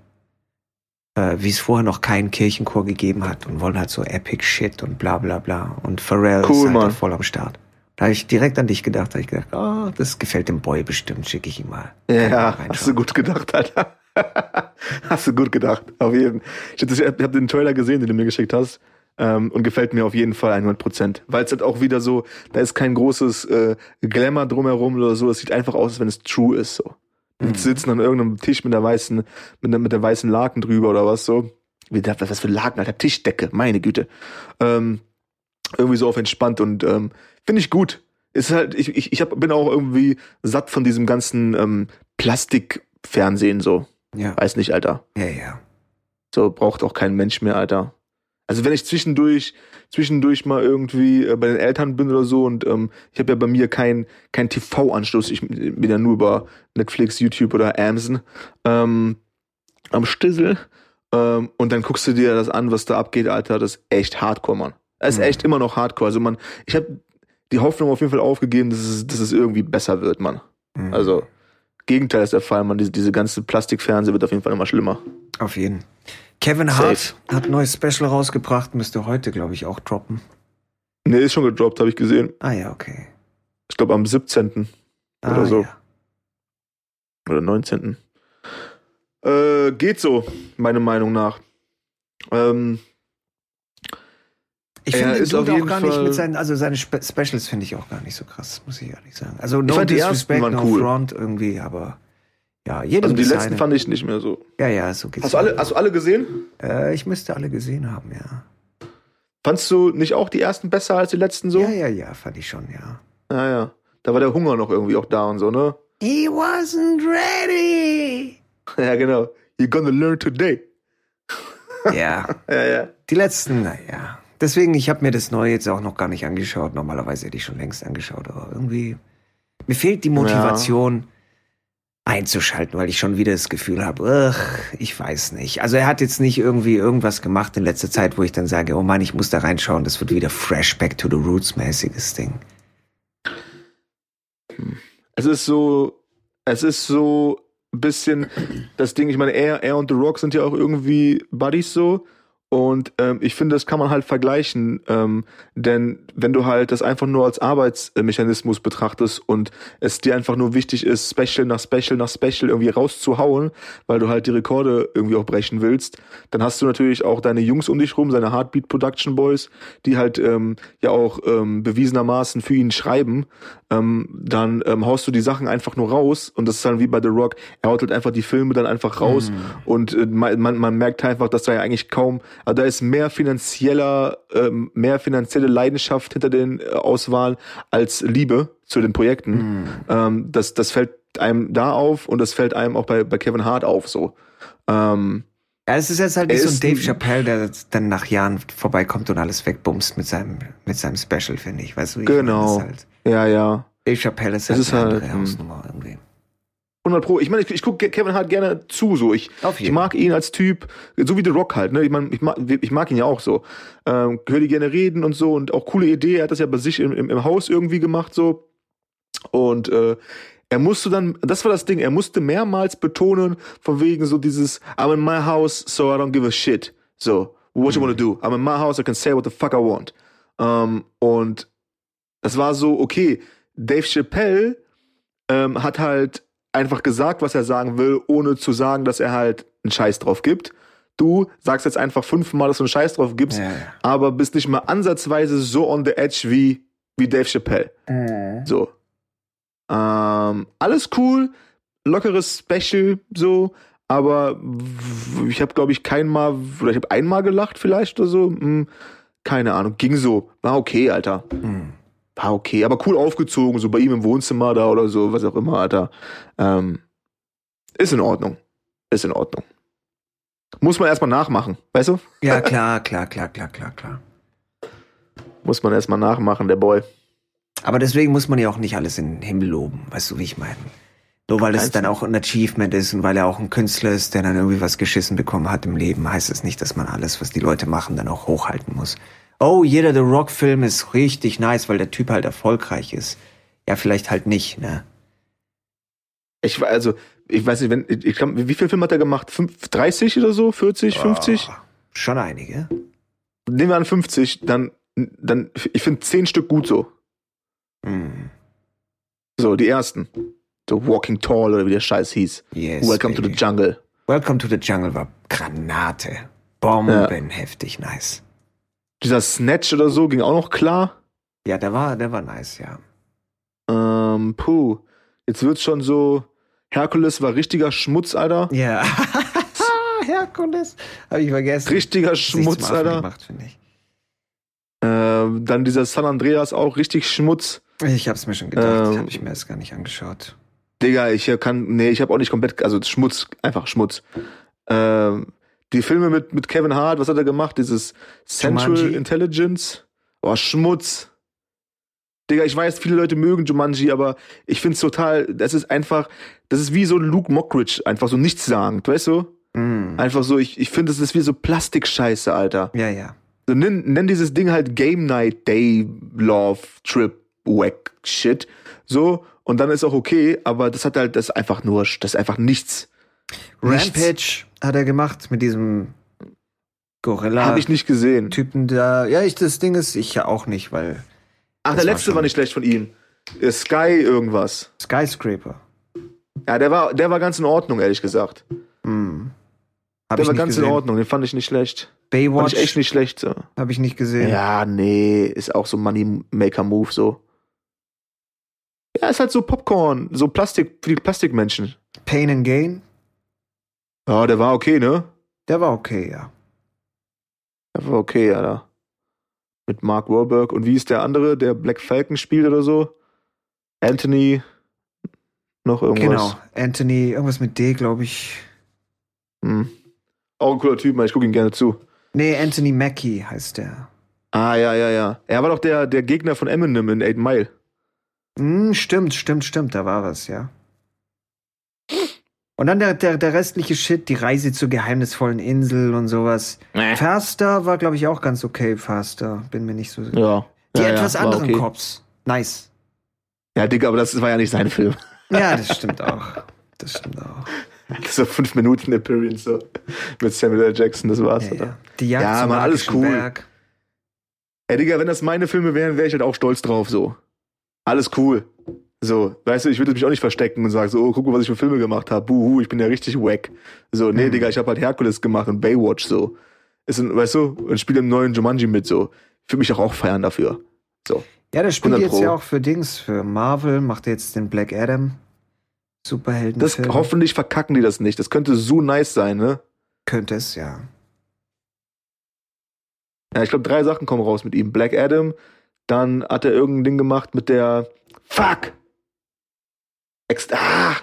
äh, wie es vorher noch keinen Kirchenchor gegeben hat und wollen halt so Epic Shit und bla bla bla. Und Pharrell Cool, ist halt voll am Start. Da habe ich direkt an dich gedacht, da habe ich gedacht, oh, das gefällt dem Boy bestimmt, schicke ich ihm mal. Ja, hast du gut gedacht, Alter. hast du gut gedacht, auf jeden Fall. Ich habe den Trailer gesehen, den du mir geschickt hast. Ähm, und gefällt mir auf jeden Fall 100 Prozent. Weil es halt auch wieder so, da ist kein großes äh, Glamour drumherum oder so. Es sieht einfach aus, als wenn es true ist, so. Die Mhm. sitzen an irgendeinem Tisch mit der weißen, mit der, mit der weißen Laken drüber oder was so. Wie, was für Laken, Alter, Tischdecke, meine Güte. Ähm, irgendwie so auf entspannt und ähm, finde ich gut. Ist halt, ich, ich, ich hab, bin auch irgendwie satt von diesem ganzen ähm, Plastikfernsehen so. Ja, Weiß nicht, Alter. ja, ja. So braucht auch kein Mensch mehr, Alter. Also wenn ich zwischendurch, zwischendurch mal irgendwie äh, bei den Eltern bin oder so und ähm, ich habe ja bei mir kein, kein TV-Anschluss, ich bin ja nur über Netflix, YouTube oder Amazon ähm, am Stissel ähm, und dann guckst du dir das an, was da abgeht, Alter, das ist echt Hardcore, Mann. Das ist Mhm. echt immer noch Hardcore. Also man, ich habe die Hoffnung auf jeden Fall aufgegeben, dass es, dass es irgendwie besser wird, Mann. Mhm. Also Gegenteil ist der Fall, Mann. Diese, diese ganze Plastikfernseh wird auf jeden Fall immer schlimmer. Auf jeden. Kevin Safe. Hart hat ein neues Special rausgebracht, müsste heute, glaube ich, auch droppen. Nee, ist schon gedroppt, habe ich gesehen. Ah ja, okay. Ich glaube am 17. Ah, Oder so. Ja. oder 19. Äh, geht so, meiner Meinung nach. Ähm, Ich finde ist auf Dude auch jeden gar nicht Fall- mit seinen, also seine Spe Specials finde ich auch gar nicht so krass, muss ich ehrlich sagen. Also no fand die disrespect, ersten no waren cool. front irgendwie, aber ja, jedem also die das letzten fand ich nicht mehr so. Ja, ja, so geht's. Hast du alle, hast du alle gesehen? äh, ich müsste alle gesehen haben, ja. Fandst du nicht auch die ersten besser als die letzten so? Ja, ja, ja, fand ich schon, ja. ja, ja. Da war der Hunger noch irgendwie auch da und so, ne? He wasn't ready. Ja, genau. You're gonna learn today. ja, Ja, ja. die letzten, naja. Deswegen, ich habe mir das Neue jetzt auch noch gar nicht angeschaut. Normalerweise hätte ich schon längst angeschaut, aber irgendwie, mir fehlt die Motivation einzuschalten, weil ich schon wieder das Gefühl habe, ich weiß nicht. Also er hat jetzt nicht irgendwie irgendwas gemacht in letzter Zeit, wo ich dann sage, oh Mann, ich muss da reinschauen, das wird wieder fresh back to the roots mäßiges Ding. Es ist so, es ist so ein bisschen das Ding, ich meine, er, er und The Rock sind ja auch irgendwie Buddies so. Und ähm, ich finde, das kann man halt vergleichen, ähm, denn wenn du halt das einfach nur als Arbeitsmechanismus betrachtest und es dir einfach nur wichtig ist, Special nach Special nach Special irgendwie rauszuhauen, weil du halt die Rekorde irgendwie auch brechen willst, dann hast du natürlich auch deine Jungs um dich rum, seine Heartbeat Production Boys, die halt ähm, ja auch ähm, bewiesenermaßen für ihn schreiben. Ähm, dann ähm, haust du die Sachen einfach nur raus und das ist dann wie bei The Rock, er haut halt einfach die Filme dann einfach raus und äh, man, man, man merkt einfach, dass da ja eigentlich kaum, also da ist mehr finanzieller, ähm, mehr finanzielle Leidenschaft hinter den äh, Auswahlen als Liebe zu den Projekten. Ähm, das, das fällt einem da auf und das fällt einem auch bei, bei Kevin Hart auf so. Ähm, Ja, es ist jetzt halt nicht so ein Dave Chappelle, der dann nach Jahren vorbeikommt und alles wegbumst mit seinem, mit seinem Special, finde ich. Weißt du, ich Genau. meine? Halt, ja, ja. Dave Chappelle ist halt ist eine halt, andere hm. Hausnummer irgendwie. 100 Pro. Ich meine, ich, ich gucke Kevin Hart gerne zu, so. Ich, ich mag ihn als Typ, so wie The Rock halt, ne? Ich meine, ich mag, ich mag ihn ja auch so. Ähm, höre die gerne reden und so und auch coole Idee. Er hat das ja bei sich im, im, im Haus irgendwie gemacht, so. Und äh, er musste dann, das war das Ding, er musste mehrmals betonen, von wegen so dieses, I'm in my house, so I don't give a shit. So, what you wanna do? I'm in my house, I can say what the fuck I want. Ähm, und das war so, okay, Dave Chappelle ähm, hat halt einfach gesagt, was er sagen will, ohne zu sagen, dass er halt einen Scheiß drauf gibt. Du sagst jetzt einfach fünfmal, dass du einen Scheiß drauf gibst, Ja, ja. aber bist nicht mal ansatzweise so on the edge wie, wie Dave Chappelle. So. Ähm, alles cool, lockeres Special, so, aber ich habe, glaube ich, kein Mal, oder ich habe einmal gelacht vielleicht oder so. Hm, keine Ahnung, ging so. War okay, Alter. Hm. War okay, aber cool aufgezogen, so bei ihm im Wohnzimmer da oder so, was auch immer, Alter. Ähm, ist in Ordnung. Ist in Ordnung. Muss man erstmal nachmachen, weißt du? Ja, klar, klar, klar, klar, klar, klar. Muss man erstmal nachmachen, der Boy. Aber deswegen muss man ja auch nicht alles in den Himmel loben, weißt du, wie ich meine? Nur weil es dann auch ein Achievement ist und weil er auch ein Künstler ist, der dann irgendwie was geschissen bekommen hat im Leben, heißt es nicht, dass man alles, was die Leute machen, dann auch hochhalten muss. Oh, jeder The Rock-Film ist richtig nice, weil der Typ halt erfolgreich ist. Ja, vielleicht halt nicht, ne? Ich war also, ich weiß nicht, wenn, ich glaub, wie viel Film hat er gemacht? Fünf, 30 oder so? 40, 50? Oh, schon einige. Nehmen wir an 50, dann, dann, ich finde 10 Stück gut so. Hm. So, die ersten. So Walking Tall oder wie der Scheiß hieß. Yes, Welcome to baby. the Jungle. Welcome to the Jungle war Granate. Bomben, heftig nice. Dieser Snatch oder so ging auch noch klar. Ja, der war, der war nice, ja. Ähm, puh. Jetzt wird's schon so, Herkules war richtiger Schmutz, Alter. Ja. Herkules. Hab ich vergessen. Richtiger Schmutz, Alter. Gemacht, finde ich. Ähm, dann dieser San Andreas auch richtig Schmutz. ich hab's mir schon gedacht. Ähm, hab ich mir erst gar nicht angeschaut. Digga, ich kann, nee, ich habe auch nicht komplett, also Schmutz, einfach Schmutz. Ähm, die Filme mit, mit Kevin Hart, was hat er gemacht? Dieses Central Jumanji. Intelligence. Oh, Schmutz. Digga, ich weiß, viele Leute mögen Jumanji, aber ich find's total, das ist einfach, das ist wie so Luke Mockridge, einfach so nichtssagend, weißt du? Mm. Einfach so, ich, ich finde, das ist wie so Plastikscheiße, Alter. Ja, ja. So, nenn, nenn dieses Ding halt Game Night, Day, Love, Trip, Wack, Shit. So, und dann ist auch okay, aber das hat halt, das ist einfach nur, das ist einfach nichts. Nichts. Hat er gemacht mit diesem Gorilla. Habe ich nicht gesehen. Typen da. Ja, ich, das Ding ist, ich ja auch nicht, weil Ach, der war letzte schon- war nicht schlecht von ihm. Äh, Sky irgendwas. Skyscraper. Ja, der war, der war ganz in Ordnung, ehrlich gesagt. Hm. Hab Der war ganz gesehen. in Ordnung, den fand ich nicht schlecht. Fand Baywatch ich echt nicht schlecht. So. habe ich nicht gesehen. Ja, nee, ist auch so Money-Maker-Move so. Ja, ist halt so Popcorn, so Plastik, für die Plastikmenschen. Pain and Gain, Ja, der war okay, ne? der war okay, ja. Der war okay, Alter. Mit Mark Wahlberg. Und wie ist der andere, der Black Falcon spielt oder so? Anthony. Noch irgendwas. Genau. Anthony, irgendwas mit D, glaube ich. Hm. Auch ein cooler Typ, Mann. Ich gucke ihm gerne zu. Nee, Anthony Mackie heißt der. Ah, ja, ja, ja. Er war doch der, der Gegner von Eminem in 8 Mile. Hm, stimmt, stimmt, stimmt, da war was, ja. Und dann der, der, der restliche Shit, die Reise zur geheimnisvollen Insel und sowas. Faster war, glaube ich, auch ganz okay, Faster. Bin mir nicht so sicher. Ja. Die ja, etwas ja, anderen okay. Cops. Nice. Ja, Digga, aber das war ja nicht sein Film. Ja, das stimmt auch. Das stimmt auch. So fünf Minuten Appearance so. mit Samuel L. Jackson, das war's. Ja, Alter. ja. Die Jagd Ja, Mann, alles cool. Berg. Ey, Digga, wenn das meine Filme wären, wäre ich halt auch stolz drauf, so. Alles cool. So, weißt du, ich würde mich auch nicht verstecken und sagen so, oh, guck mal, was ich für Filme gemacht habe. Buhu, ich bin ja richtig wack. So, nee, Mhm. Digga, ich habe halt Herkules gemacht und Baywatch, so. Ist ein, weißt du, und spiele im neuen Jumanji mit, so. Ich würde mich auch, auch feiern dafür. So. Ja, der spielt 100 jetzt Pro. ja auch für Dings, für Marvel, macht jetzt den Black Adam. Superhelden. Das, hoffentlich verkacken die das nicht. Das könnte so nice sein, ne? Könnte es, ja. Ja, ich glaube, drei Sachen kommen raus mit ihm. Black Adam, dann hat er irgendein Ding gemacht mit der Fuck! Ex ah!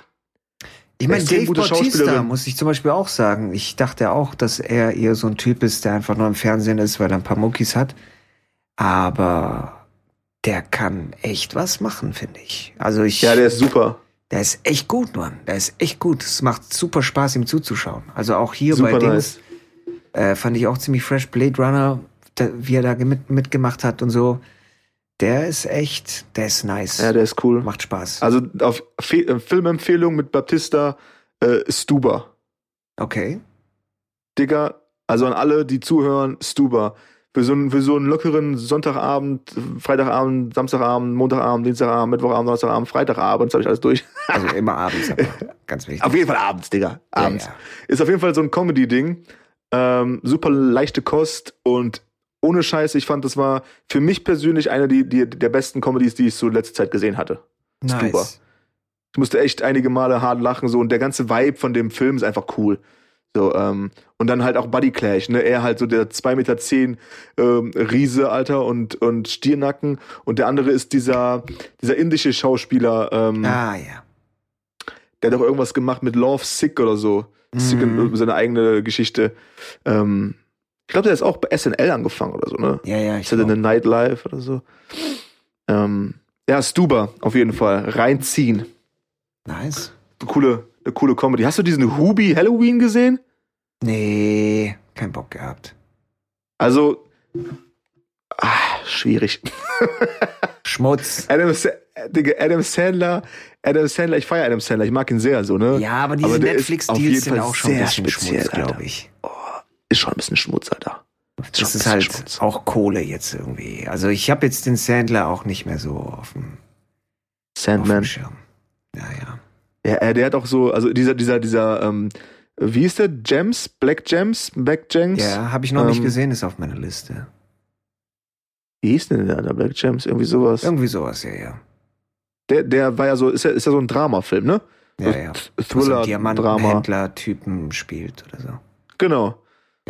Ich meine, Dave Bautista muss ich zum Beispiel auch sagen. Ich dachte auch, dass er eher so ein Typ ist, der einfach nur im Fernsehen ist, weil er ein paar Muckis hat. Aber der kann echt was machen, finde ich. Also ich, Ja, der ist super. Der ist echt gut, Mann. Der ist echt gut. Es macht super Spaß, ihm zuzuschauen. Also auch hier Super bei Dings nice. äh, fand ich auch ziemlich fresh. Blade Runner, da, wie er da mit, mitgemacht hat und so. Der ist echt, der ist nice. Ja, der ist cool. Macht Spaß. Also auf Fe äh, Filmempfehlung mit Baptista äh, Stuber. Okay. Digga, also an alle, die zuhören, Stuber. Für so, einen, für so einen lockeren Sonntagabend, Freitagabend, Samstagabend, Montagabend, Dienstagabend, Mittwochabend, Donnerstagabend, Freitagabend, habe ich alles durch. Also immer abends, ganz wichtig. Auf jeden Fall abends, Digga. Abends. Ja, ja. Ist auf jeden Fall so ein Comedy-Ding. Ähm, super leichte Kost und ohne Scheiß, ich fand, das war für mich persönlich eine die, die, der besten Comedies, die ich so letzte Zeit gesehen hatte. Stuber. Nice. Ich musste echt einige Male hart lachen, so, und der ganze Vibe von dem Film ist einfach cool. So, ähm, und dann halt auch Buddy Clash, ne? Er halt so der 2,10 Meter zehn, ähm, Riese, Alter, und, und Stiernacken. Und der andere ist dieser, dieser indische Schauspieler, ähm, Ah, ja. der hat doch irgendwas gemacht mit Love Sick oder so. Sick Mhm. und seine eigene Geschichte. Ähm, ich glaube, der ist auch bei SNL angefangen oder so, ne? Ja, ja, ich Ist er denn glaub. eine Nightlife oder so? Ähm, ja, Stuber, auf jeden Fall. Reinziehen. Nice. Eine coole, eine coole Comedy. Hast du diesen Hubi Halloween gesehen? Nee, kein Bock gehabt. Also, ah, schwierig. Schmutz. Adam, Digga, Adam Sandler, Adam Sandler, ich feiere Adam Sandler, ich mag ihn sehr so, ne? Ja, aber diese Netflix-Deals sind auch schon ein sehr bisschen speziell, Schmutz, glaube ich. Ist schon ein bisschen Schmutz, Alter. schon Das ist halt Schmutz. auch Kohle jetzt irgendwie. Also ich habe jetzt den Sandler auch nicht mehr so auf dem, auf Sandman. dem Schirm. Ja, ja. Ja, äh, der hat auch so, also dieser, dieser, dieser, ähm, wie ist der? Gems? Black Gems? Black Gems? Ja, habe ich noch nicht Ähm, gesehen, ist auf meiner Liste. Wie hieß denn der, der Black Gems? Irgendwie sowas. Irgendwie sowas, ja, ja. Der, der war ja so, ist ja, ist ja so ein Dramafilm, ne? Ja, ja. So Thriller, Drama. Diamantenhändler-Typen spielt oder so. Genau.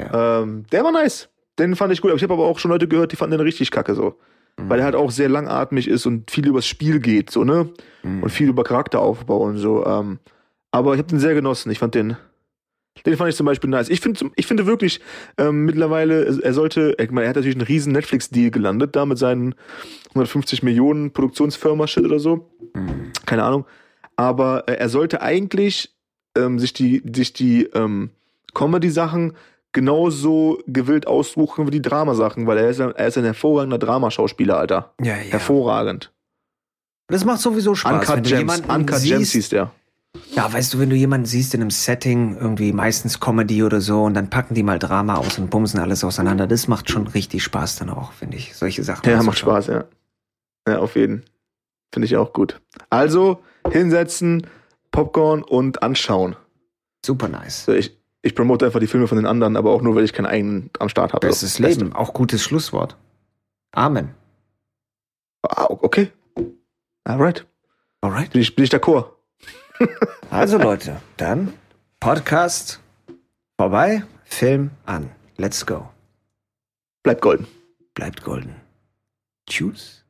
Ja. Ähm, der war nice. Den fand ich gut. Aber ich habe aber auch schon Leute gehört, die fanden den richtig kacke so. Mhm. Weil er halt auch sehr langatmig ist und viel übers Spiel geht, so, ne? Mhm. Und viel über Charakteraufbau und so. Ähm, aber ich habe den sehr genossen. Ich fand den. Den fand ich zum Beispiel nice. Ich finde, ich finde wirklich, ähm, mittlerweile, er sollte, ich meine, er hat natürlich einen riesen Netflix-Deal gelandet, da mit seinen 150 Millionen Produktionsfirma-Shit oder so. Mhm. keine Ahnung. Aber äh, er sollte eigentlich ähm, sich die, sich die ähm, Comedy-Sachen genauso gewillt aussuchen wie die Dramasachen, weil er ist, ein- er ist ein hervorragender Dramaschauspieler, Alter. Ja, ja. Hervorragend. Das macht sowieso Spaß. wenn Uncut du Gems, jemanden Uncut Gems siehst, hieß der. Ja, weißt du, wenn du jemanden siehst in einem Setting, irgendwie meistens Comedy oder so, und dann packen die mal Drama aus und bumsen alles auseinander, das macht schon richtig Spaß dann auch, finde ich. Solche Sachen. Ja, macht. Spaß, ja. Ja, auf jeden. Finde ich auch gut. Also, hinsetzen, Popcorn und anschauen. Super nice. So, ich, ich promote einfach die Filme von den anderen, aber auch nur, weil ich keinen eigenen am Start habe. Bestes So, Beste. Leben. Auch gutes Schlusswort. Amen. Ah, okay. Alright. Alright. Bin ich, bin ich d'accord. Also Leute, dann Podcast vorbei, Film an. Let's go. Bleibt golden. Bleibt golden. Tschüss.